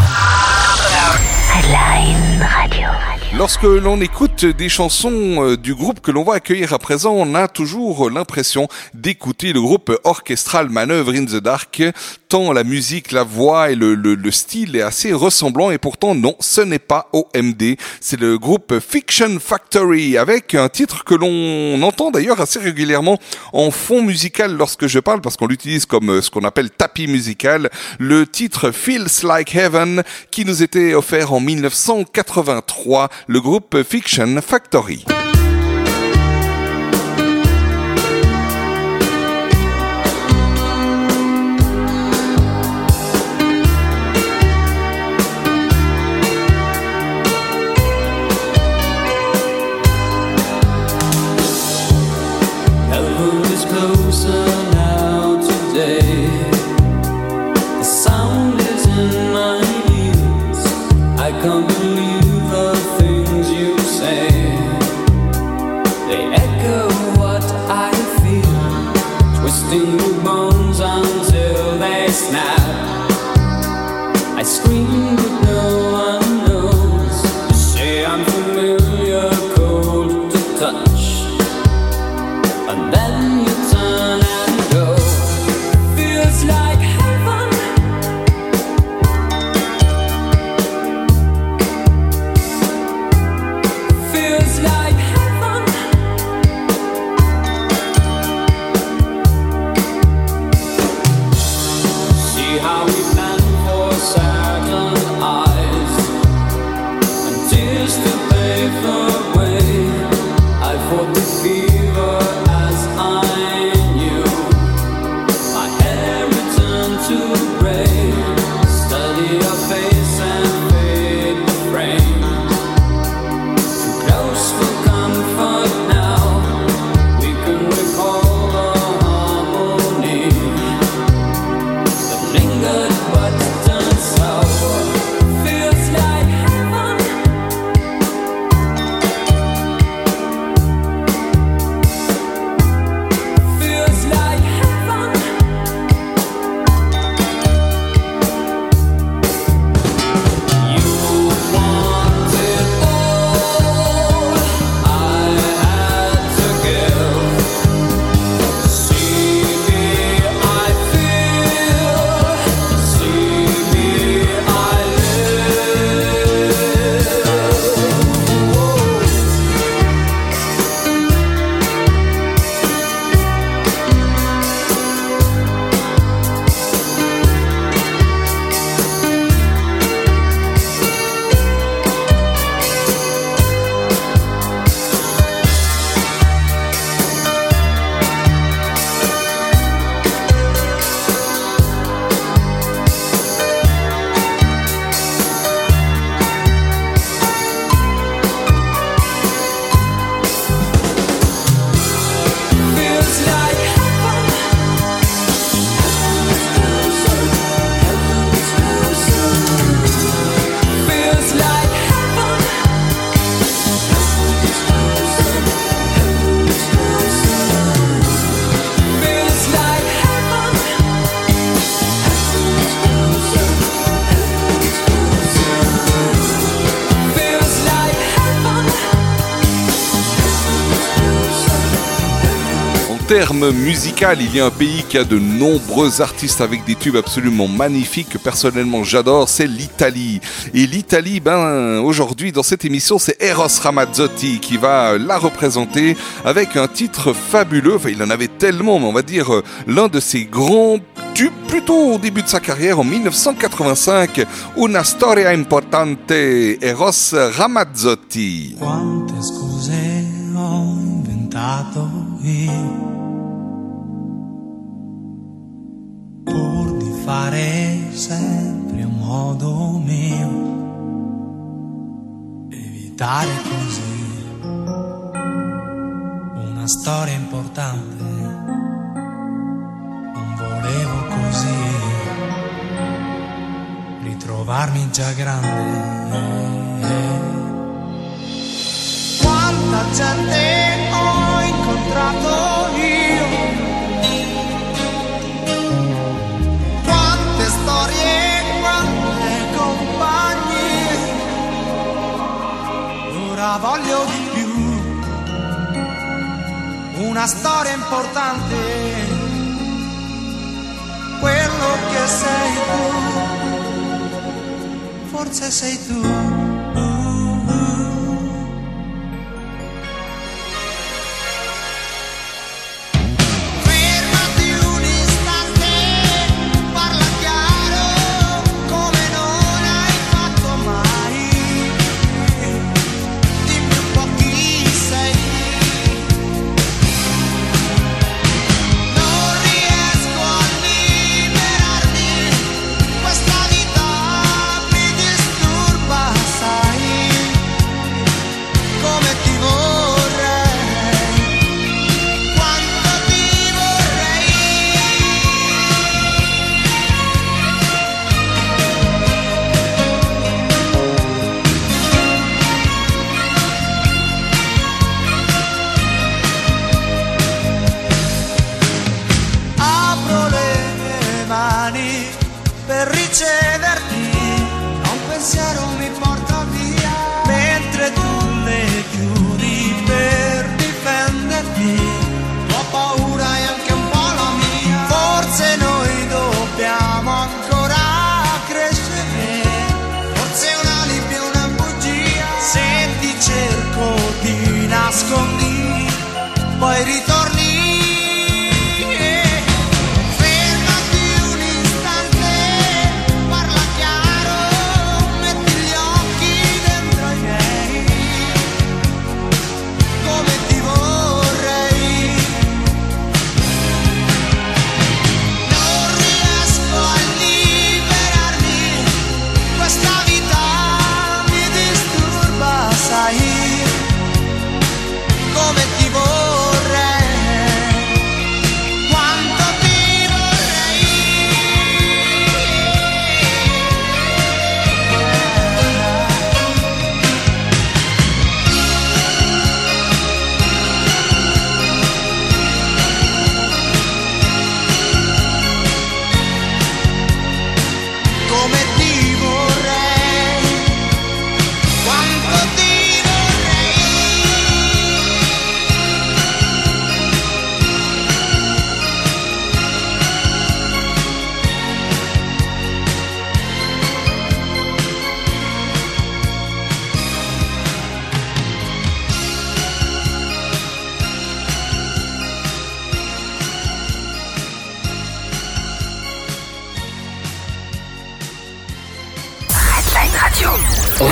Redline Radio. Lorsque l'on écoute des chansons euh, du groupe que l'on va accueillir à présent, on a toujours l'impression d'écouter le groupe orchestral Manœuvre in the Dark, tant la musique, la voix et le, le- le style est assez ressemblant et pourtant non, ce n'est pas OMD, c'est le groupe Fiction Factory avec un titre que l'on entend d'ailleurs assez régulièrement en fond musical lorsque je parle parce qu'on l'utilise comme euh, ce qu'on appelle tapis musical, le titre Feels Like Heaven qui nous était offert en 1983, le groupe Fiction Factory. En termes musical, il y a un pays qui a de nombreux artistes avec des tubes absolument magnifiques que personnellement j'adore, c'est l'Italie. Et l'Italie, ben aujourd'hui dans cette émission, c'est Eros Ramazzotti qui va la représenter avec un titre fabuleux. Enfin, il en avait tellement, mais on va dire euh, l'un de ses grands tubes plutôt au début de sa carrière en 1985, Una storia importante, Eros Ramazzotti. Quante scuse ho inventato io fare sempre a modo mio, evitare così una storia importante. Non volevo così trovarmi già grande. Quanta gente ho incontrato io, voglio di più, una storia importante, quello che sei tu, forse sei tu.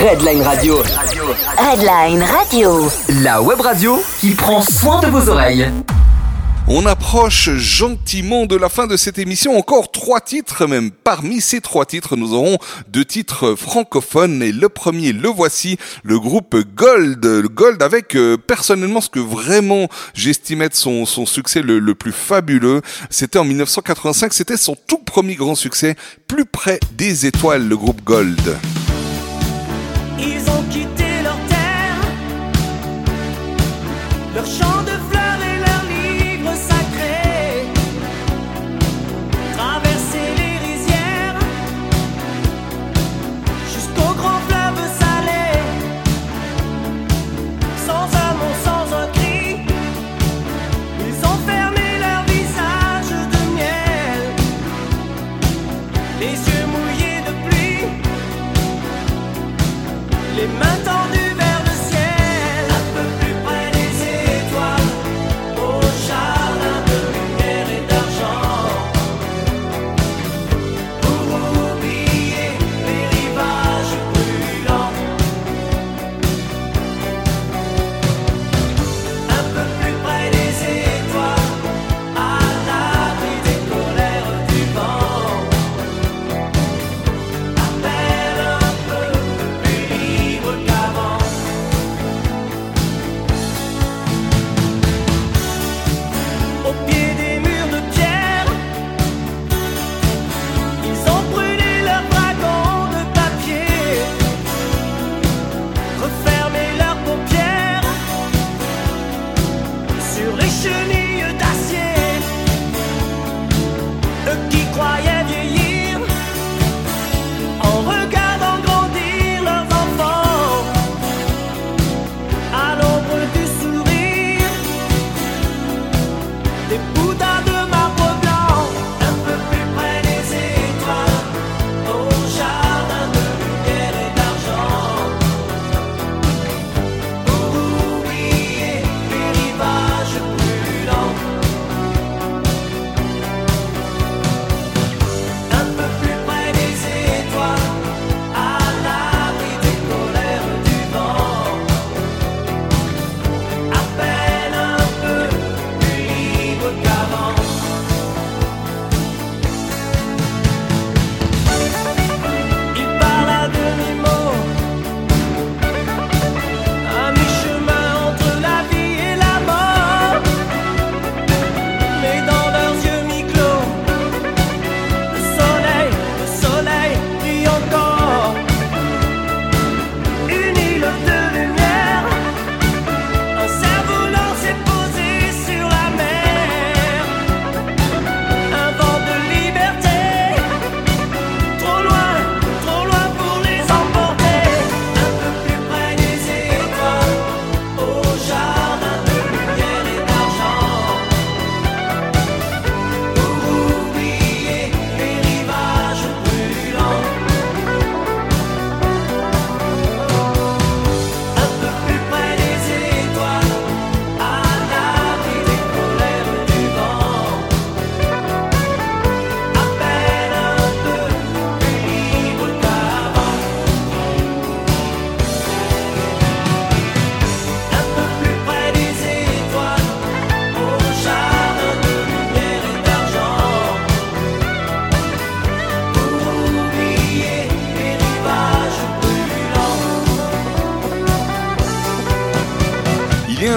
Redline Radio. Redline Radio. La web radio qui prend soin de vos oreilles. On approche gentiment de la fin de cette émission. Encore trois titres, même parmi ces trois titres, nous aurons deux titres francophones. Et le premier, le voici, le groupe Gold. Le Gold avec euh, personnellement ce que vraiment j'estimais être son, son succès le, le plus fabuleux. C'était en 1985, c'était son tout premier grand succès, plus près des étoiles, le groupe Gold. Leur champ de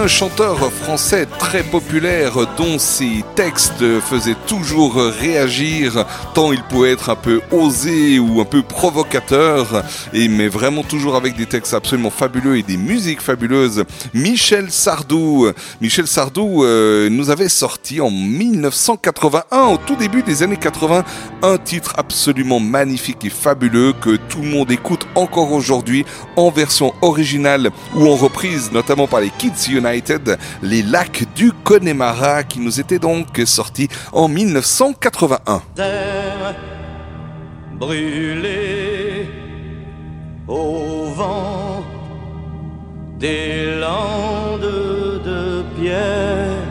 un chanteur français très populaire dont ses textes faisaient toujours réagir, tant il pouvait être un peu osé ou un peu provocateur, et mais vraiment toujours avec des textes absolument fabuleux et des musiques fabuleuses. Michel Sardou. Michel Sardou euh, nous avait sorti en 1981, au tout début des années 80, un titre absolument magnifique et fabuleux que tout le monde écoute encore aujourd'hui en version originale ou en reprise, notamment par les Kids United, les lacs du Connemara qui nous étaient donc sortis en 1981. terre brûlée au vent des landes de pierre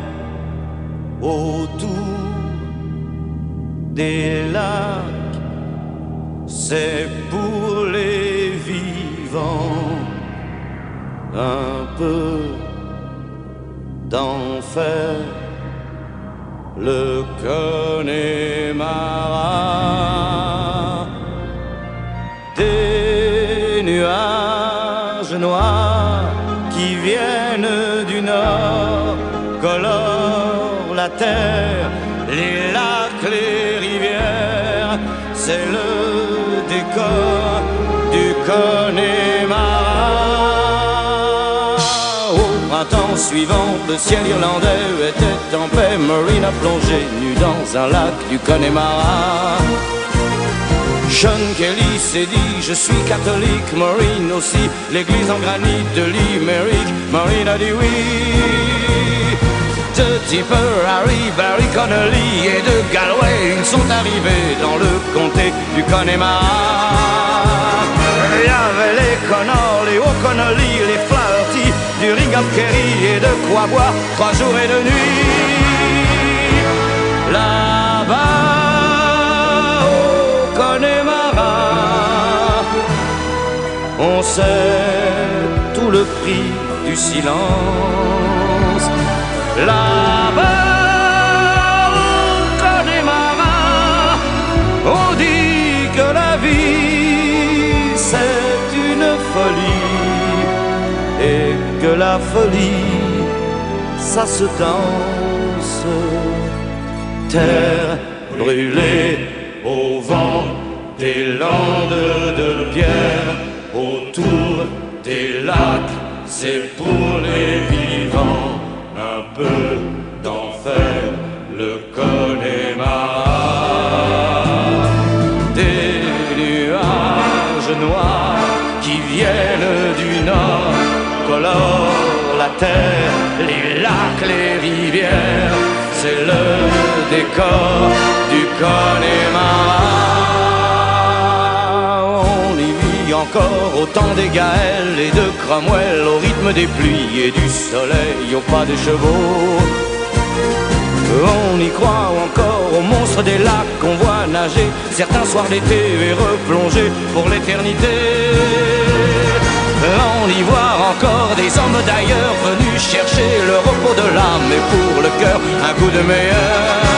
autour des lacs c'est pour les vivants un peu d'enfer. Le Connemara des nuages noirs qui viennent du nord colorent la terre, les lacs, les rivières, c'est le décor du Connemara. Printemps suivant, le ciel irlandais était en paix. Marine a plongé nu dans un lac du Connemara. Sean Kelly s'est dit je suis catholique, Maureen aussi, l'église en granit de Limerick, Maureen a dit oui. De Tipper, Harry, Barry Connolly et de Galway, ils sont arrivés dans le comté du Connemara. Il y avait les Connors, les O'Connolly, les Flaherty, du Ring of Kerry et de quoi boire trois jours et deux nuits. Là-bas, au Connemara, on sait tout le prix du silence. Là-bas, la folie ça se danse. Terre brûlée au vent des landes de pierre autour des lacs, c'est pour les vivants un peu d'en les lacs, les rivières. C'est le décor du Connemara. On y vit encore au temps des Gaëls et de Cromwell, au rythme des pluies et du soleil, au pas des chevaux. On y croit encore aux monstres des lacs qu'on voit nager certains soirs d'été et replonger pour l'éternité. On y voit encore des hommes d'ailleurs venus chercher le repos de l'âme et pour le cœur un coup de meilleur.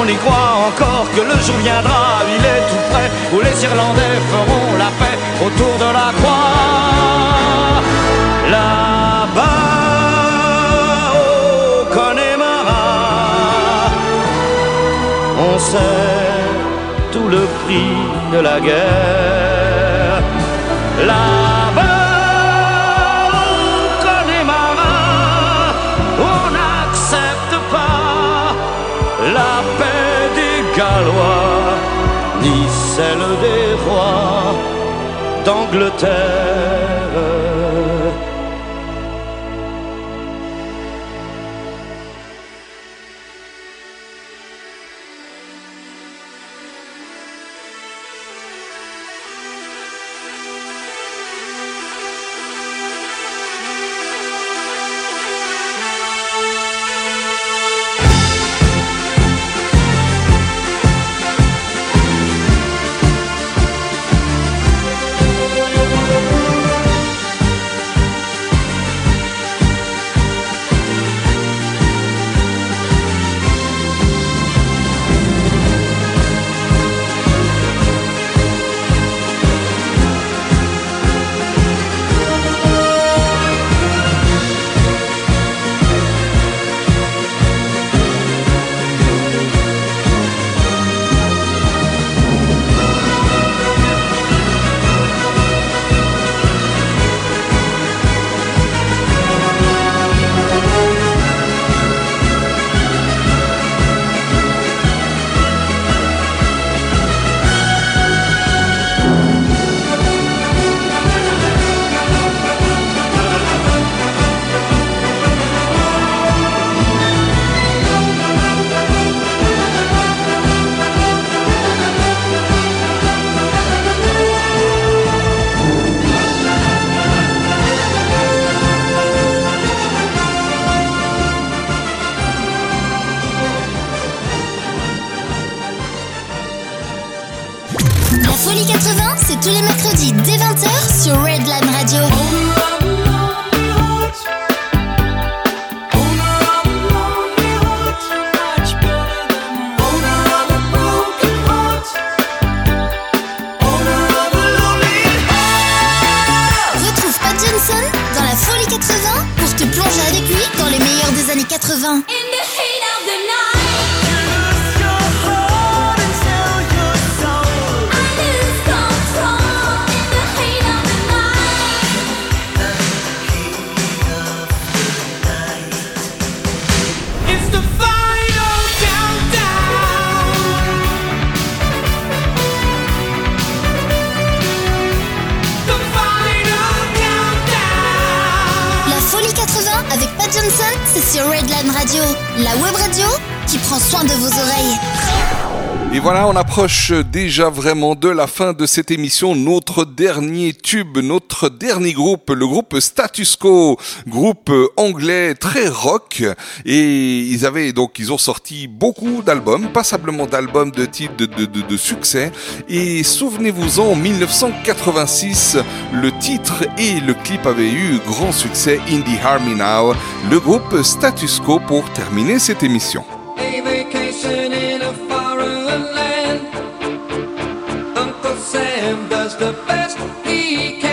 On y croit encore que le jour viendra, il est tout près, où les Irlandais feront la paix autour de la croix. Là-bas, au Connemara, on sait tout le prix de la guerre. Ni celle des rois d'Angleterre. La web radio qui prend soin de vos oreilles. Et voilà, on approche déjà vraiment de la fin de cette émission. Notre dernier tube, notre dernier groupe, le groupe Status Quo, groupe anglais très rock. Et ils avaient donc, ils ont sorti beaucoup d'albums, passablement d'albums de titres de, succès. Et souvenez-vous-en, en 1986, le titre et le clip avaient eu grand succès, Indie Army Now, le groupe Status Quo pour terminer cette émission. Does the best he can.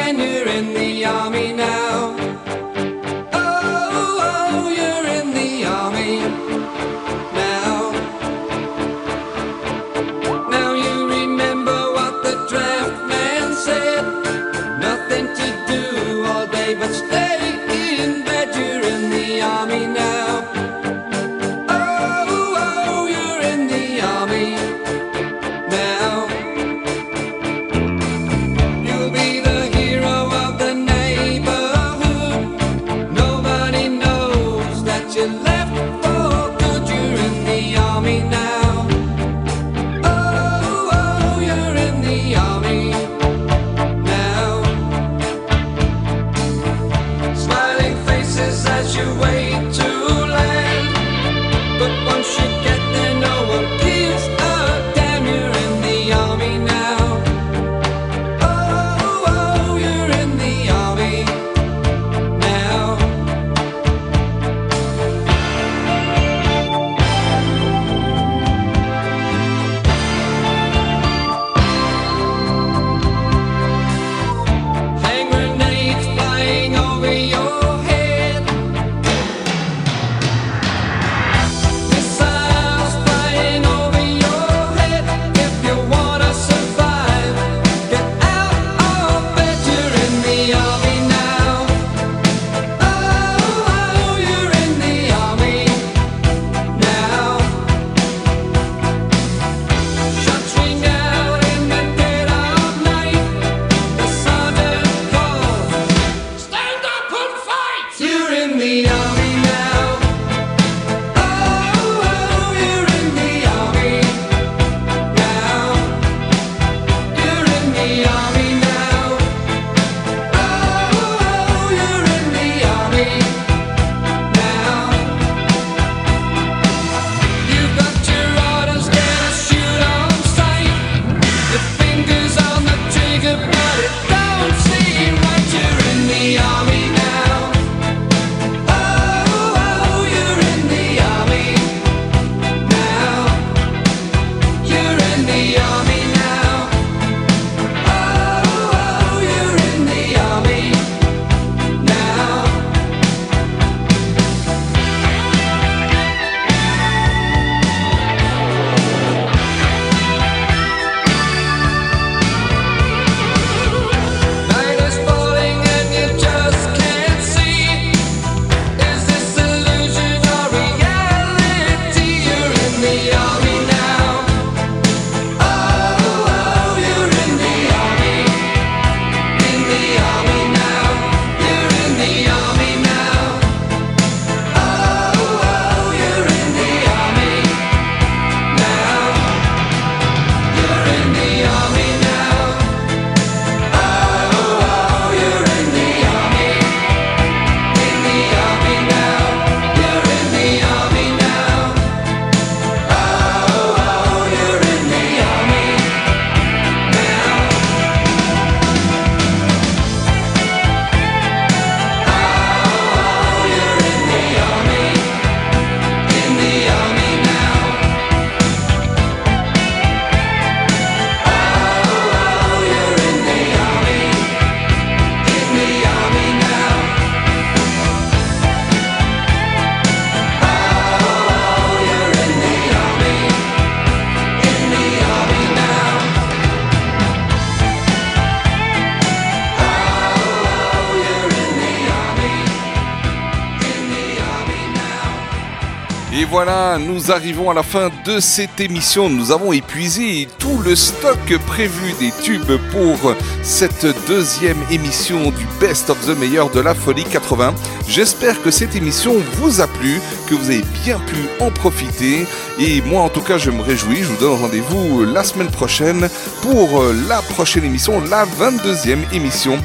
Voilà, nous arrivons à la fin de cette émission. Nous avons épuisé tout le stock prévu des tubes pour cette deuxième émission du Best of the Meilleur de la Folie 80. J'espère que cette émission vous a plu, que vous avez bien pu en profiter. Et moi, en tout cas, je me réjouis. Je vous donne rendez-vous la semaine prochaine pour la prochaine émission, la 22e émission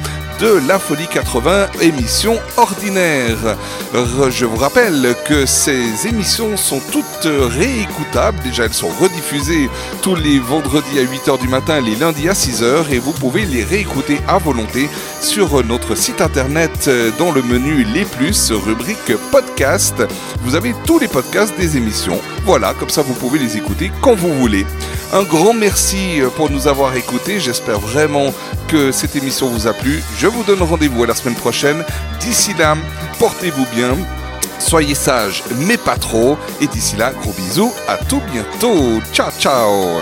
de La Folie 80, émission ordinaire. Re- Je vous rappelle que ces émissions sont toutes réécoutables. Déjà, elles sont rediffusées tous les vendredis à 8h du matin, les lundis à 6h, et vous pouvez les réécouter à volonté sur notre site internet euh, dans le menu Les Plus, rubrique podcast. Vous avez tous les podcasts des émissions. Voilà, comme ça vous pouvez les écouter quand vous voulez. Un grand merci euh, pour nous avoir écoutés. J'espère vraiment que cette émission vous a plu. Je vous donne rendez-vous à la semaine prochaine. D'ici là, portez-vous bien. Soyez sages, mais pas trop. Et d'ici là, gros bisous. À tout bientôt. Ciao, ciao.